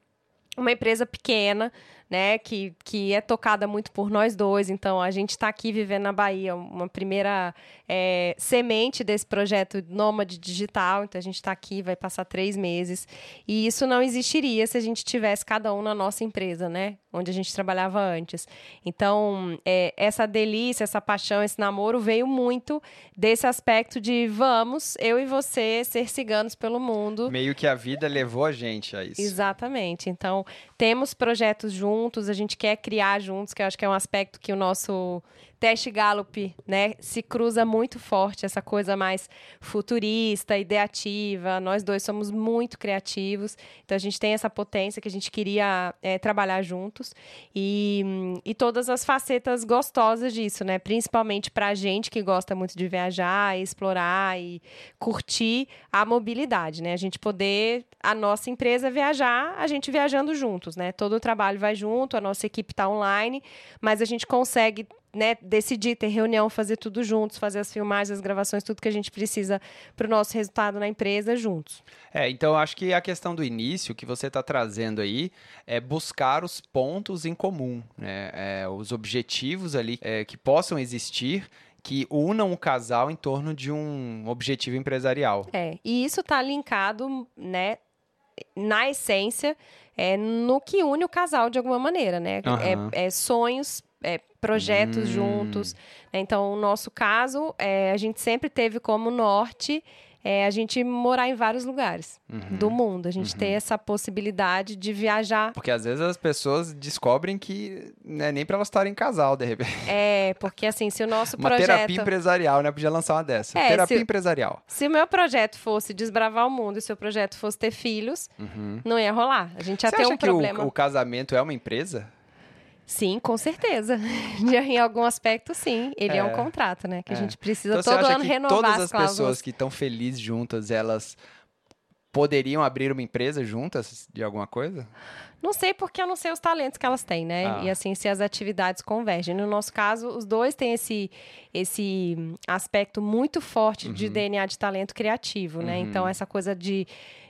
uma empresa pequena, né, que, que é tocada muito por nós dois. Então, a gente está aqui vivendo na Bahia, uma primeira é, semente desse projeto Nômade Digital. Então, a gente está aqui, vai passar três meses. E isso não existiria se a gente tivesse cada um na nossa empresa, né, onde a gente trabalhava antes. Então, é, essa delícia, essa paixão, esse namoro veio muito desse aspecto de vamos, eu e você, ser ciganos pelo mundo. Meio que a vida levou a gente a isso. Exatamente. Então, temos projetos juntos, a gente quer criar juntos, que eu acho que é um aspecto que o nosso teste Gallup, né, se cruza muito forte essa coisa mais futurista, ideativa. Nós dois somos muito criativos, então a gente tem essa potência que a gente queria é, trabalhar juntos e, e todas as facetas gostosas disso, né? Principalmente para a gente que gosta muito de viajar, explorar e curtir a mobilidade, né? A gente poder a nossa empresa viajar, a gente viajando juntos, né? Todo o trabalho vai junto, a nossa equipe está online, mas a gente consegue né, decidir ter reunião, fazer tudo juntos, fazer as filmagens, as gravações, tudo que a gente precisa para o nosso resultado na empresa juntos. É, então acho que a questão do início que você está trazendo aí é buscar os pontos em comum, né, é, os objetivos ali é, que possam existir que unam o casal em torno de um objetivo empresarial. É, e isso está linkado, né, na essência, é, no que une o casal de alguma maneira, né? Uhum. É, é, sonhos é, projetos hum. juntos. Né? Então, o nosso caso, é, a gente sempre teve como norte é, a gente morar em vários lugares uhum. do mundo. A gente uhum. ter essa possibilidade de viajar. Porque às vezes as pessoas descobrem que não é nem para elas estarem em casal, de repente. É, porque assim, se o nosso uma projeto... Uma terapia empresarial, né? Podia lançar uma dessa. É, terapia se... empresarial. Se o meu projeto fosse desbravar o mundo e se o projeto fosse ter filhos, uhum. não ia rolar. A gente ia Você ter um problema. Que o, o casamento é uma empresa? Sim, com certeza. [LAUGHS] em algum aspecto, sim. Ele é, é um contrato, né? Que é. a gente precisa então, todo ano renovar todas as, as pessoas que estão felizes juntas, elas poderiam abrir uma empresa juntas de alguma coisa? Não sei porque eu não sei os talentos que elas têm, né? Ah. E assim, se as atividades convergem. No nosso caso, os dois têm esse, esse aspecto muito forte de DNA de talento criativo, né? Então, essa coisa de,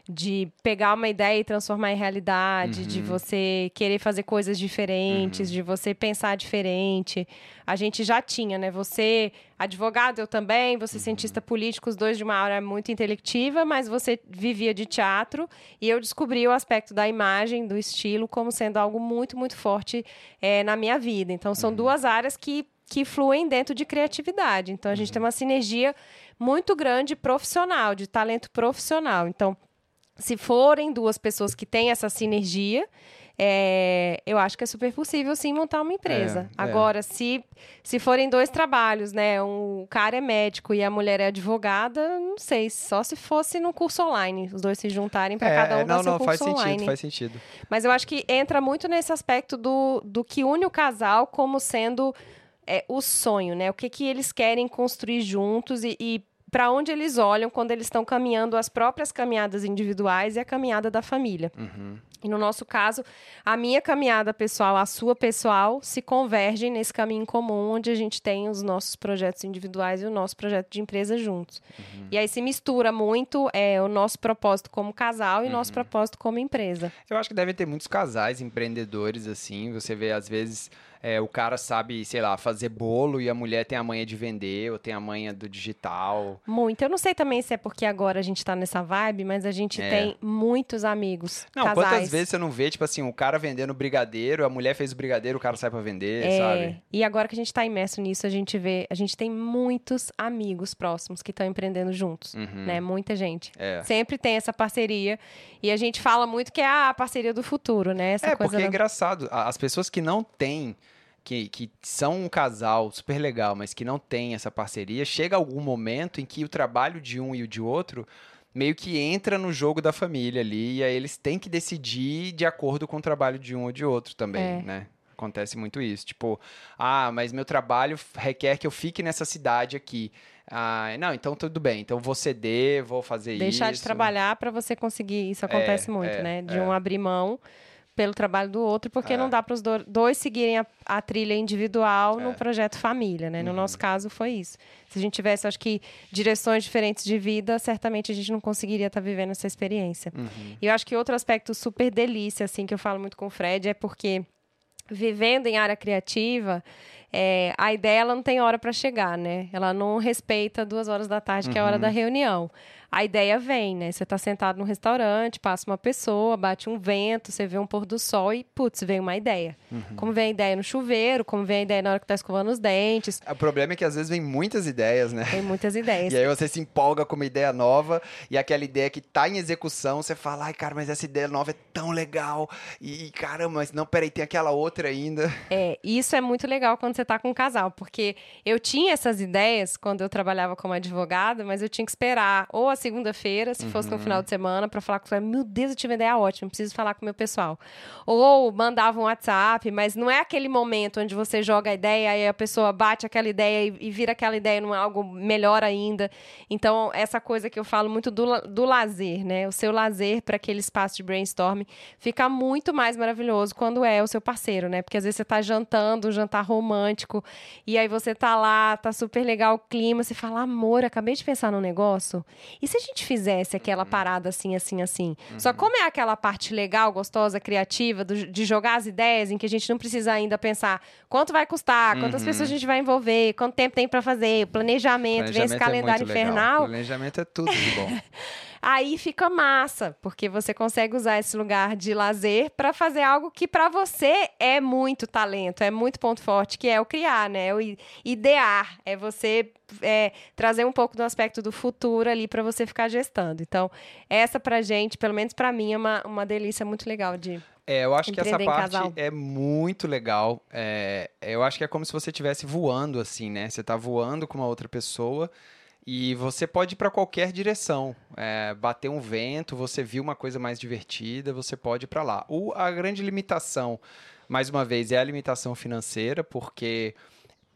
de pegar uma ideia e transformar em realidade, de você querer fazer coisas diferentes, de você pensar diferente. A gente já tinha, né? Você, advogado, eu também, você cientista político, os dois de uma área muito intelectiva, mas você vivia de teatro e eu descobri o aspecto da imagem, do estilo, como sendo algo muito, muito forte eh, na minha vida. Então, são duas áreas que, que fluem dentro de criatividade. Então, a gente tem uma sinergia muito grande profissional, de talento profissional. Então, se forem duas pessoas que têm essa sinergia, é, eu acho que é super possível sim montar uma empresa. É, é. Agora, se, se forem dois trabalhos, né? Um o cara é médico e a mulher é advogada, não sei, só se fosse no curso online, os dois se juntarem para cada um é, dar não, seu não, curso faz online. sentido, faz sentido. Mas eu acho que entra muito nesse aspecto do, do que une o casal como sendo é, o sonho, né? O que, que eles querem construir juntos e, e para onde eles olham quando eles estão caminhando as próprias caminhadas individuais e a caminhada da família. E no nosso caso, a minha caminhada pessoal, a sua pessoal, se convergem nesse caminho comum, onde a gente tem os nossos projetos individuais e o nosso projeto de empresa juntos. E aí se mistura muito é, o nosso propósito como casal e o nosso propósito como empresa. Eu acho que deve ter muitos casais empreendedores assim. Você vê, às vezes, é, o cara sabe, sei lá, fazer bolo e a mulher tem a manha de vender ou tem a manha do digital. Muito. Eu não sei também se é porque agora a gente tá nessa vibe, mas a gente É. tem muitos amigos. Não, casais. Quantas vezes você não vê, tipo assim, o cara vendendo brigadeiro, a mulher fez o brigadeiro, o cara sai pra vender, É, sabe? e agora que a gente está imerso nisso, a gente vê, a gente tem muitos amigos próximos que estão empreendendo juntos, Uhum. né? Muita gente. É. Sempre tem essa parceria e a gente fala muito que é a parceria do futuro, né? Essa É, coisa porque é da- engraçado. a- As pessoas que não têm, que, que são um casal super legal, mas que não têm essa parceria, chega algum momento em que o trabalho de um e o de outro meio que entra no jogo da família ali, e aí eles têm que decidir de acordo com o trabalho de um ou de outro também, É. né? Acontece muito isso. Tipo, ah, mas meu trabalho requer que eu fique nessa cidade aqui. Ah, não, então tudo bem. Então vou ceder, vou fazer isso. deixar de trabalhar para você conseguir. Isso acontece muito, é, né? De é. um abrir mão pelo trabalho do outro, porque É. não dá para os do- dois seguirem a, a trilha individual no É. projeto família, né? No Uhum. nosso caso foi isso. Se a gente tivesse, acho que, direções diferentes de vida, certamente a gente não conseguiria estar vivendo essa experiência. Uhum. E eu acho que outro aspecto super delícia, assim, que eu falo muito com o Fred, é porque vivendo em área criativa, é, a ideia ela não tem hora para chegar, né? Ela não respeita duas horas da tarde, que é a hora da reunião. A ideia vem, né? Você está sentado num restaurante, passa uma pessoa, bate um vento, você vê um pôr do sol e, putz, vem uma ideia. Como vem a ideia no chuveiro, como vem a ideia na hora que está escovando os dentes. O problema é que às vezes vem muitas ideias, né? Tem muitas ideias. [LAUGHS] E aí você se empolga com uma ideia nova e aquela ideia que tá em execução, você fala, ai, cara, mas essa ideia nova é tão legal. E caramba, mas não, peraí, tem aquela outra ainda. É, isso é muito legal quando você tá com um casal, porque eu tinha essas ideias quando eu trabalhava como advogada, mas eu tinha que esperar ou a segunda-feira, se fosse no final de semana, para falar com o meu Deus, eu tive uma ideia ótima, preciso falar com o meu pessoal. Ou mandava um WhatsApp, mas não é aquele momento onde você joga a ideia e a pessoa bate aquela ideia e, e vira aquela ideia num algo melhor ainda. Então, essa coisa que eu falo muito do, do lazer, né? O seu lazer para aquele espaço de brainstorming fica muito mais maravilhoso quando é o seu parceiro, né? Porque às vezes você tá jantando, um jantar romântico, e aí você tá lá, tá super legal o clima, você fala, amor, acabei de pensar num negócio. E se a gente fizesse aquela parada assim, assim, assim? Só como é aquela parte legal, gostosa, criativa, do- de jogar as ideias, em que a gente não precisa ainda pensar quanto vai custar, quantas Uhum. pessoas a gente vai envolver, quanto tempo tem para fazer, planejamento, vem esse Planejamento é calendário muito legal. infernal. Planejamento é tudo de bom. [LAUGHS] Aí fica massa, porque você consegue usar esse lugar de lazer para fazer algo que para você é muito talento, é muito ponto forte, que é o criar, né? O i- idear, é você é, trazer um pouco do aspecto do futuro ali para você ficar gestando. Então, essa pra gente, pelo menos pra mim, é uma, uma delícia muito legal de. É, eu acho que essa parte casal. é muito legal. É, eu acho que é como se você estivesse voando, assim, né? Você tá voando com uma outra pessoa e você pode ir para qualquer direção. É, bater um vento, você viu uma coisa mais divertida, você pode ir para lá. O, a grande limitação, mais uma vez, é a limitação financeira, porque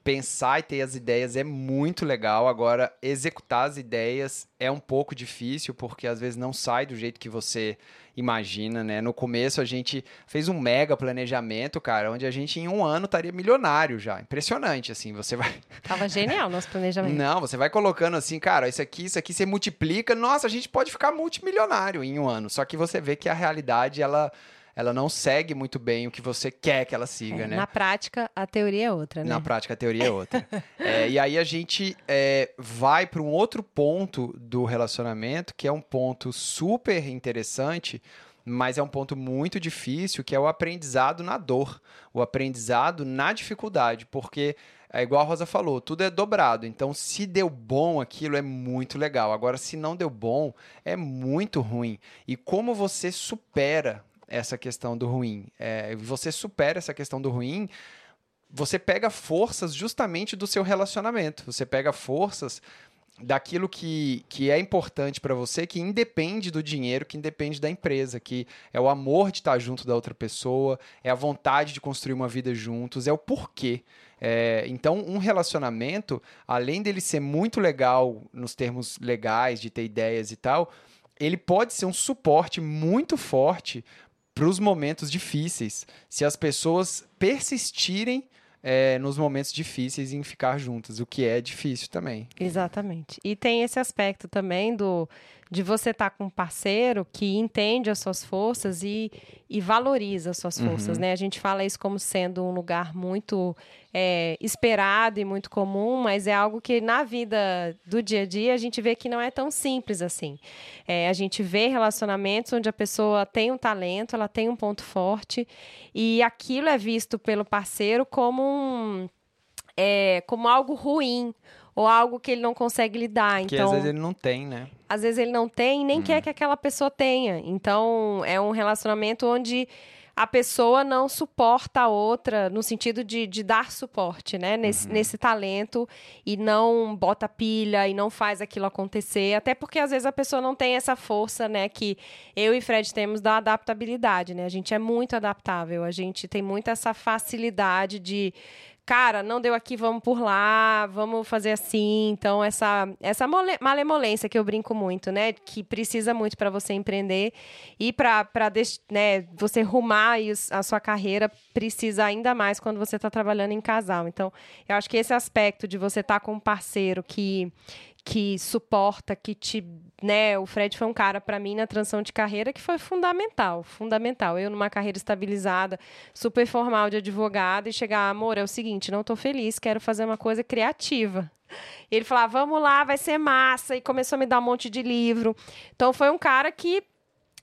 pensar e ter as ideias é muito legal. Agora, executar as ideias é um pouco difícil, porque às vezes não sai do jeito que você imagina, né? No começo a gente fez um mega planejamento, cara, onde a gente em um ano estaria milionário já. Impressionante, assim, você vai... [LAUGHS] Tava genial nosso planejamento. Não, você vai colocando assim, cara, isso aqui, isso aqui, você multiplica, nossa, a gente pode ficar multimilionário em um ano. Só que você vê que a realidade, ela ela não segue muito bem o que você quer que ela siga, É, né? Na prática, a teoria é outra, né? Na prática, a teoria é outra. É, e aí a gente é, vai para um outro ponto do relacionamento, que é um ponto super interessante, mas é um ponto muito difícil, que é o aprendizado na dor, o aprendizado na dificuldade, porque é igual a Rosa falou, tudo é dobrado. Então, se deu bom aquilo, é muito legal. Agora, se não deu bom, é muito ruim. E como você supera essa questão do ruim? É, você supera essa questão do ruim você pega forças justamente do seu relacionamento. Você pega forças daquilo que, que é importante para você, que independe do dinheiro, que independe da empresa, que é o amor de estar junto da outra pessoa, é a vontade de construir uma vida juntos, é o porquê. É, então, um relacionamento, além dele ser muito legal nos termos legais, de ter ideias e tal, ele pode ser um suporte muito forte para os momentos difíceis, se as pessoas persistirem é, nos momentos difíceis em ficar juntas, o que é difícil também. Exatamente. E tem esse aspecto também do de você estar com um parceiro que entende as suas forças e, e valoriza as suas forças, Uhum. né? A gente fala isso como sendo um lugar muito é, esperado e muito comum, mas é algo que na vida do dia a dia a gente vê que não é tão simples assim. É, a gente vê relacionamentos onde a pessoa tem um talento, ela tem um ponto forte e aquilo é visto pelo parceiro como um é, como algo ruim ou algo que ele não consegue lidar. Que então, às vezes ele não tem, né? às vezes ele não tem e nem quer que aquela pessoa tenha. Então, é um relacionamento onde a pessoa não suporta a outra no sentido de, de dar suporte, né? Nesse, nesse talento e não bota pilha e não faz aquilo acontecer. Até porque às vezes a pessoa não tem essa força, né? Que eu e Fred temos da adaptabilidade, né? A gente é muito adaptável, a gente tem muito essa facilidade de cara, não deu aqui, vamos por lá, vamos fazer assim. Então, essa, essa mole- malemolência que eu brinco muito, né? Que precisa muito para você empreender e para né, você rumar a sua carreira, precisa ainda mais quando você está trabalhando em casal. Então, eu acho que esse aspecto de você estar com um parceiro que que suporta, que te, né, o Fred foi um cara para mim na transição de carreira que foi fundamental, fundamental. Eu numa carreira estabilizada, super formal de advogada e chegar, amor, é o seguinte, não tô feliz, quero fazer uma coisa criativa. Ele falava, vamos lá, vai ser massa e começou a me dar um monte de livro. Então foi um cara que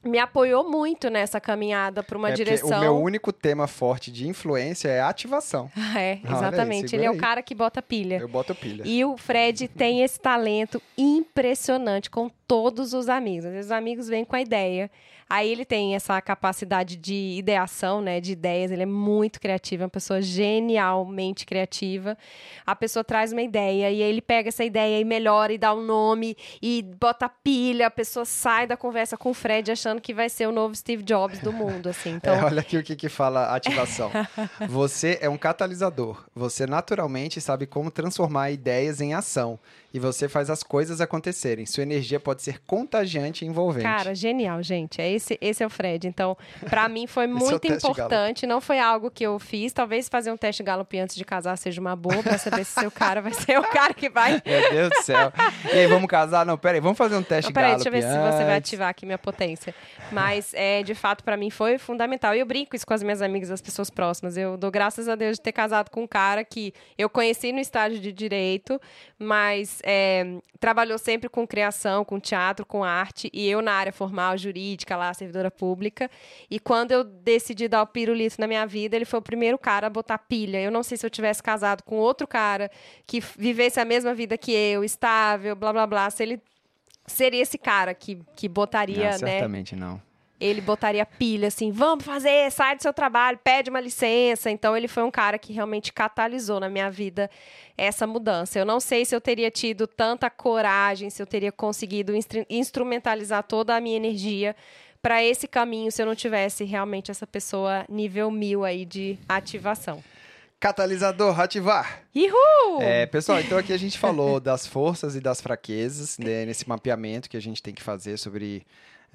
me apoiou muito nessa caminhada para uma É direção. O meu único tema forte de influência é ativação. [LAUGHS] É, Olha aí, exatamente. segura Ele é o aí. cara que bota pilha. Eu boto pilha. E o Fred tem esse talento impressionante com todos os amigos. Às vezes os amigos vêm com a ideia. Aí ele tem essa capacidade de ideação, né, de ideias. Ele é muito criativo, é uma pessoa genialmente criativa. A pessoa traz uma ideia e aí ele pega essa ideia e melhora e dá um nome e bota pilha. A pessoa sai da conversa com o Fred achando que vai ser o novo Steve Jobs do mundo, assim. Então, É, olha aqui o que, que fala ativação. [LAUGHS] você é um catalisador. Você naturalmente sabe como transformar ideias em ação. E você faz as coisas acontecerem. Sua energia pode ser contagiante e envolvente. Cara, genial, gente. É esse, esse é o Fred. Então, pra mim foi [LAUGHS] é muito teste importante. Não foi algo que eu fiz. Talvez fazer um teste Gallup antes de casar seja uma boa pra saber se seu cara vai ser o cara que vai. [LAUGHS] Meu Deus do céu. E aí, vamos casar? Não, peraí, vamos fazer um teste Não, peraí, Gallup deixa eu ver se você vai antes. ativar aqui minha potência. Mas, é, de fato, pra mim foi fundamental. E eu brinco isso com as minhas amigas, as pessoas próximas. Eu dou graças a Deus de ter casado com um cara que eu conheci no estágio de direito, mas é, trabalhou sempre com criação, com teatro, com arte. E eu na área formal, jurídica, lá, servidora pública. E quando eu decidi dar o pirulito na minha vida, ele foi o primeiro cara a botar pilha. Eu não sei se eu tivesse casado com outro cara que vivesse a mesma vida que eu, estável, blá, blá, blá, se ele seria esse cara que, que botaria, Não, né? certamente não. Ele botaria pilha assim, vamos fazer, sai do seu trabalho, pede uma licença. Então ele foi um cara que realmente catalisou na minha vida essa mudança. Eu não sei se eu teria tido tanta coragem, se eu teria conseguido instru- instrumentalizar toda a minha energia para esse caminho se eu não tivesse realmente essa pessoa nível mil aí de ativação. Catalisador, ativar! Uhul! É, pessoal, então aqui a gente falou das forças e das fraquezas né, nesse mapeamento que a gente tem que fazer sobre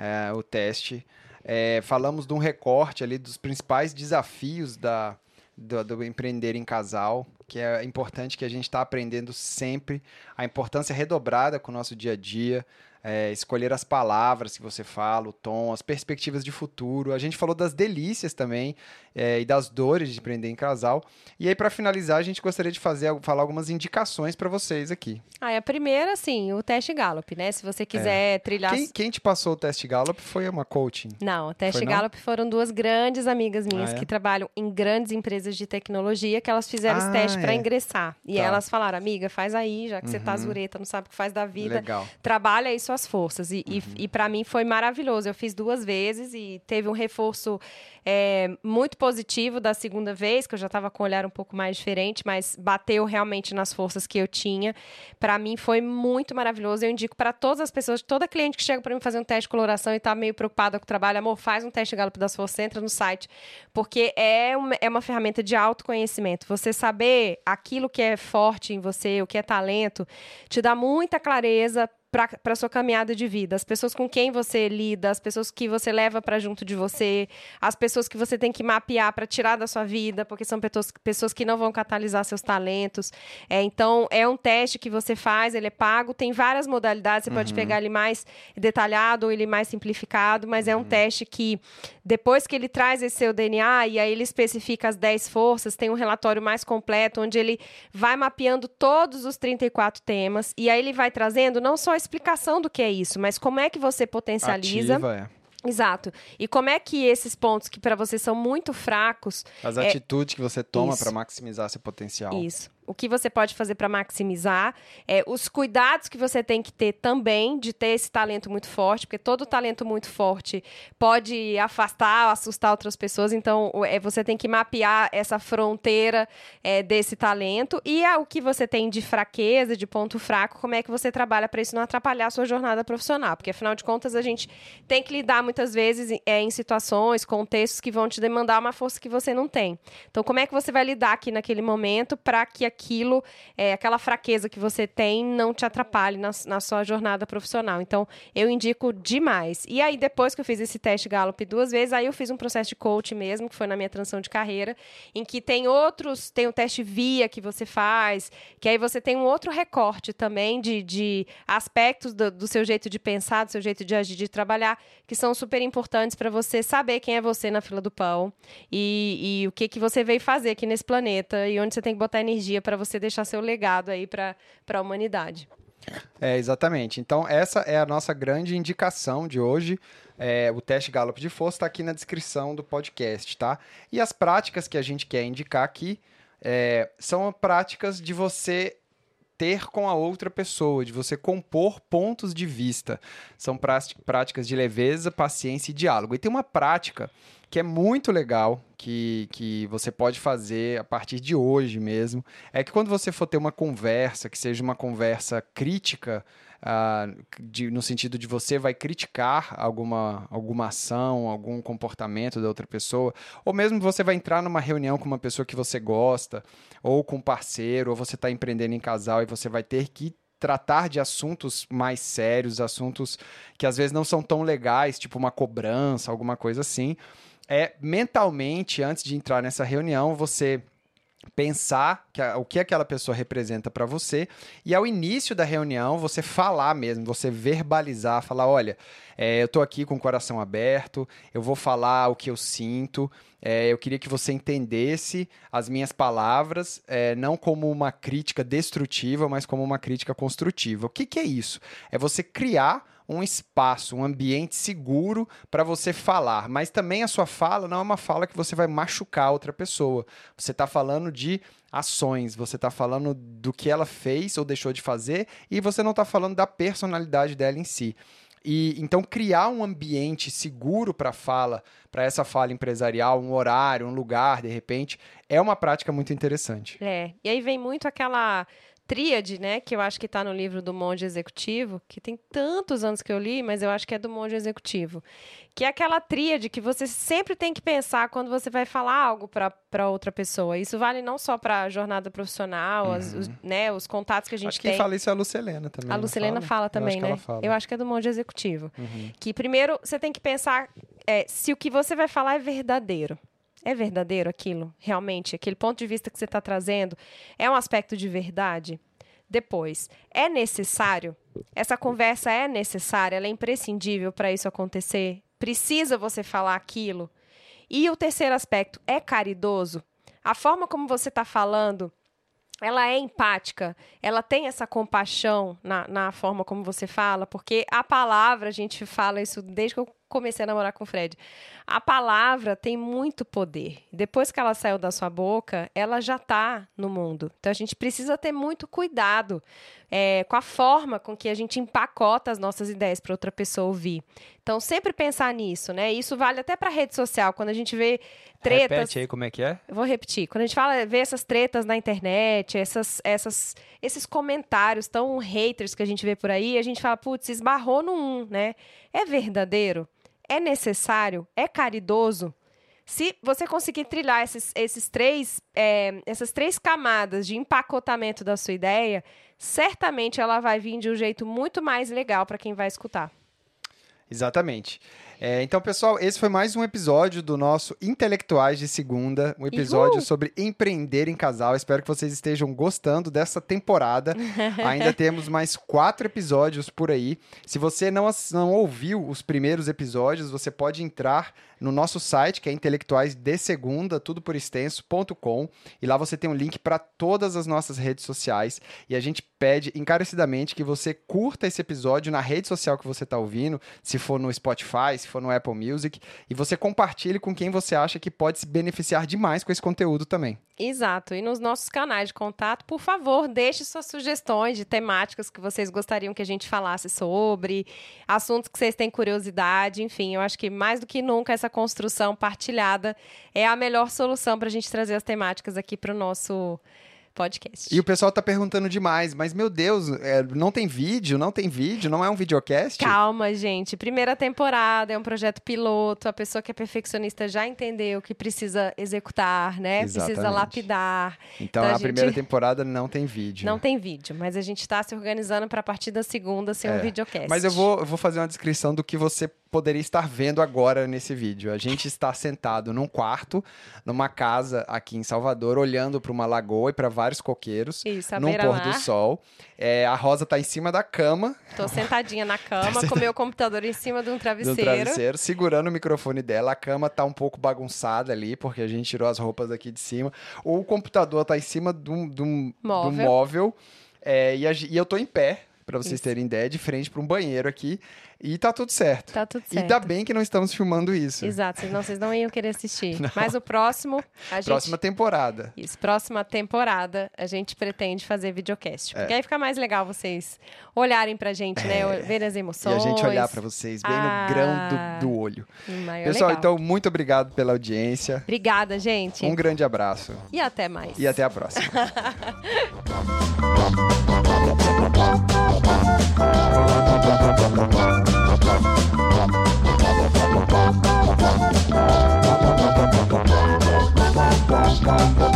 é, o teste. É, falamos de um recorte ali dos principais desafios da, do, do, empreender em casal, que é importante que a gente está aprendendo sempre, a importância redobrada com o nosso dia a dia, é, escolher as palavras que você fala, o tom, as perspectivas de futuro. A gente falou das delícias também é, e das dores de empreender em casal. E aí, para finalizar, a gente gostaria de fazer falar algumas indicações para vocês aqui. Ah, a primeira, sim, o teste Gallup, né? Se você quiser é. trilhar. Quem, quem, te passou o teste Gallup foi uma coaching? Não, o teste foi, Gallup não? foram duas grandes amigas minhas ah, é? que trabalham em grandes empresas de tecnologia que elas fizeram ah, esse teste para é. ingressar. E tá. elas falaram, amiga, faz aí, já que uhum. você tá uhum. zureta, não sabe o que faz da vida. Legal. Trabalha isso suas forças. E, uhum. e, e para mim foi maravilhoso. Eu fiz duas vezes e teve um reforço é, muito positivo da segunda vez, que eu já estava com um olhar um pouco mais diferente, mas bateu realmente nas forças que eu tinha. Para mim foi muito maravilhoso. Eu indico para todas as pessoas, toda cliente que chega para mim fazer um teste de coloração e está meio preocupada com o trabalho, amor, faz um teste de Gallup das forças, entra no site, porque é uma, é uma ferramenta de autoconhecimento. Você saber aquilo que é forte em você, o que é talento, te dá muita clareza para a sua caminhada de vida, as pessoas com quem você lida, as pessoas que você leva para junto de você, as pessoas que você tem que mapear para tirar da sua vida, porque são pessoas, pessoas que não vão catalisar seus talentos. É, então, é um teste que você faz, ele é pago, tem várias modalidades, você uhum. pode pegar ele mais detalhado ou ele mais simplificado, mas é um uhum. teste que, depois que ele traz esse seu DNA e aí ele especifica as 10 forças, tem um relatório mais completo, onde ele vai mapeando todos os 34 temas, e aí ele vai trazendo não só explicação do que é isso, mas como é que você potencializa. Ativa, é. Exato. E como é que esses pontos que para você são muito fracos. As é... atitudes que você toma para maximizar seu potencial. Isso o que você pode fazer para maximizar, é, os cuidados que você tem que ter também de ter esse talento muito forte, porque todo talento muito forte pode afastar, assustar outras pessoas, então é, você tem que mapear essa fronteira é, desse talento. E é, o que você tem de fraqueza, de ponto fraco, como é que você trabalha para isso não atrapalhar a sua jornada profissional, porque afinal de contas a gente tem que lidar muitas vezes é, em situações, contextos que vão te demandar uma força que você não tem. Então, como é que você vai lidar aqui naquele momento para que aquilo, é, aquela fraqueza que você tem, não te atrapalhe na, na sua jornada profissional. Então, eu indico demais. E aí, depois que eu fiz esse teste Gallup duas vezes, aí eu fiz um processo de coach mesmo, que foi na minha transição de carreira, em que tem outros, tem o teste VIA que você faz, que aí você tem um outro recorte também de, de aspectos do, do seu jeito de pensar, do seu jeito de agir, de trabalhar, que são super importantes para você saber quem é você na fila do pão e, e o que, que você veio fazer aqui nesse planeta e onde você tem que botar energia para você deixar seu legado aí para a humanidade. É, exatamente. Então, essa é a nossa grande indicação de hoje. É, o teste Gallup de força está aqui na descrição do podcast, tá? E as práticas que a gente quer indicar aqui é, são práticas de você ter com a outra pessoa, de você compor pontos de vista. São práticas de leveza, paciência e diálogo. E tem uma prática que é muito legal, que, que você pode fazer a partir de hoje mesmo, é que quando você for ter uma conversa, que seja uma conversa crítica, uh, de, no sentido de você vai criticar alguma, alguma ação, algum comportamento da outra pessoa, ou mesmo você vai entrar numa reunião com uma pessoa que você gosta, ou com um parceiro, ou você está empreendendo em casal e você vai ter que tratar de assuntos mais sérios, assuntos que às vezes não são tão legais, tipo uma cobrança, alguma coisa assim é mentalmente, antes de entrar nessa reunião, você pensar que o que aquela pessoa representa para você e ao início da reunião você falar mesmo, você verbalizar, falar, olha, é, eu estou aqui com o coração aberto, eu vou falar o que eu sinto, é, eu queria que você entendesse as minhas palavras é, não como uma crítica destrutiva, mas como uma crítica construtiva. O que, que é isso? É você criar um espaço, um ambiente seguro para você falar. Mas também a sua fala não é uma fala que você vai machucar outra pessoa. Você está falando de ações, você está falando do que ela fez ou deixou de fazer e você não está falando da personalidade dela em si. E então criar um ambiente seguro para fala, para essa fala empresarial, um horário, um lugar, de repente, é uma prática muito interessante. É. E aí vem muito aquela tríade, né, que eu acho que está no livro do Monge Executivo, que tem tantos anos que eu li, mas eu acho que é do Monge Executivo, que é aquela tríade que você sempre tem que pensar quando você vai falar algo para outra pessoa. Isso vale não só para a jornada profissional, uhum. as, os, né, os contatos que a gente acho tem. Quem fala isso é a Lucelena também. A Lucelena fala? fala? também, eu né? Fala. Eu acho que é do Monge Executivo. Uhum. Que primeiro você tem que pensar é, se o que você vai falar é verdadeiro. É verdadeiro aquilo? Realmente? Aquele ponto de vista que você está trazendo é um aspecto de verdade? Depois, é necessário? Essa conversa é necessária? Ela é imprescindível para isso acontecer? Precisa você falar aquilo? E o terceiro aspecto, é caridoso? A forma como você está falando, ela é empática, ela tem essa compaixão na, na forma como você fala, porque a palavra, a gente fala isso desde que eu comecei a namorar com o Fred. A palavra tem muito poder. Depois que ela saiu da sua boca, ela já está no mundo. Então a gente precisa ter muito cuidado é, com a forma com que a gente empacota as nossas ideias para outra pessoa ouvir. Então sempre pensar nisso, né? Isso vale até para rede social. Quando a gente vê tretas. Repete aí como é que é? vou repetir. Quando a gente fala, vê essas tretas na internet, essas, essas, esses comentários tão haters que a gente vê por aí, a gente fala, putz, esbarrou no um, né? É verdadeiro? É necessário, é caridoso. Se você conseguir trilhar esses, esses três, é, essas três camadas de empacotamento da sua ideia, certamente ela vai vir de um jeito muito mais legal para quem vai escutar. Exatamente. É, então, pessoal, esse foi mais um episódio do nosso Intelectuais de Segunda, um episódio Uhul. sobre empreender em casal. Espero que vocês estejam gostando dessa temporada. [LAUGHS] Ainda temos mais quatro episódios por aí. Se você não, não ouviu os primeiros episódios, você pode entrar no nosso site, que é intelectuaisdesegunda, tudo por extenso.com, e lá você tem um link para todas as nossas redes sociais. E a gente pede encarecidamente que você curta esse episódio na rede social que você está ouvindo, se for no Spotify, se for no Apple Music, e você compartilhe com quem você acha que pode se beneficiar demais com esse conteúdo também. Exato. E nos nossos canais de contato, por favor, deixe suas sugestões de temáticas que vocês gostariam que a gente falasse sobre, assuntos que vocês têm curiosidade, enfim, eu acho que mais do que nunca essa construção partilhada é a melhor solução para a gente trazer as temáticas aqui para o nosso podcast. E o pessoal tá perguntando demais, mas meu Deus, é, não tem vídeo, não tem vídeo, não é um videocast? Calma, gente. Primeira temporada, é um projeto piloto, a pessoa que é perfeccionista já entendeu que precisa executar, né? Exatamente. Precisa lapidar. Então, então a, a gente... primeira temporada não tem vídeo. Não tem vídeo, mas a gente está se organizando para a partir da segunda ser é. um videocast. Mas eu vou, eu vou fazer uma descrição do que você poderia estar vendo agora nesse vídeo. A gente está sentado num quarto, numa casa aqui em Salvador, olhando para uma lagoa e para vários coqueiros, Isso, num pôr do sol. É, a Rosa está em cima da cama. Estou sentadinha na [LAUGHS] cama, com meu computador em cima de um travesseiro. De um travesseiro, segurando o microfone dela. A cama está um pouco bagunçada ali, porque a gente tirou as roupas aqui de cima. O computador está em cima de um, de um móvel. De um móvel é, e, a, e eu estou em pé, para vocês Isso. terem ideia, de frente para um banheiro aqui. E tá tudo certo. Tá tudo certo. E ainda bem que não estamos filmando isso. Exato, senão vocês não iam querer assistir. [LAUGHS] Não. Mas o próximo. Próxima temporada. Isso, próxima temporada a gente pretende fazer videocast. Porque é. aí fica mais legal vocês olharem pra gente, né? é. né? Ver as emoções. E a gente olhar para vocês bem ah, no grão do, do olho. Pessoal, legal. então, muito obrigado pela audiência. Obrigada, gente. Um grande abraço. E até mais. E até a próxima. [LAUGHS] Bye.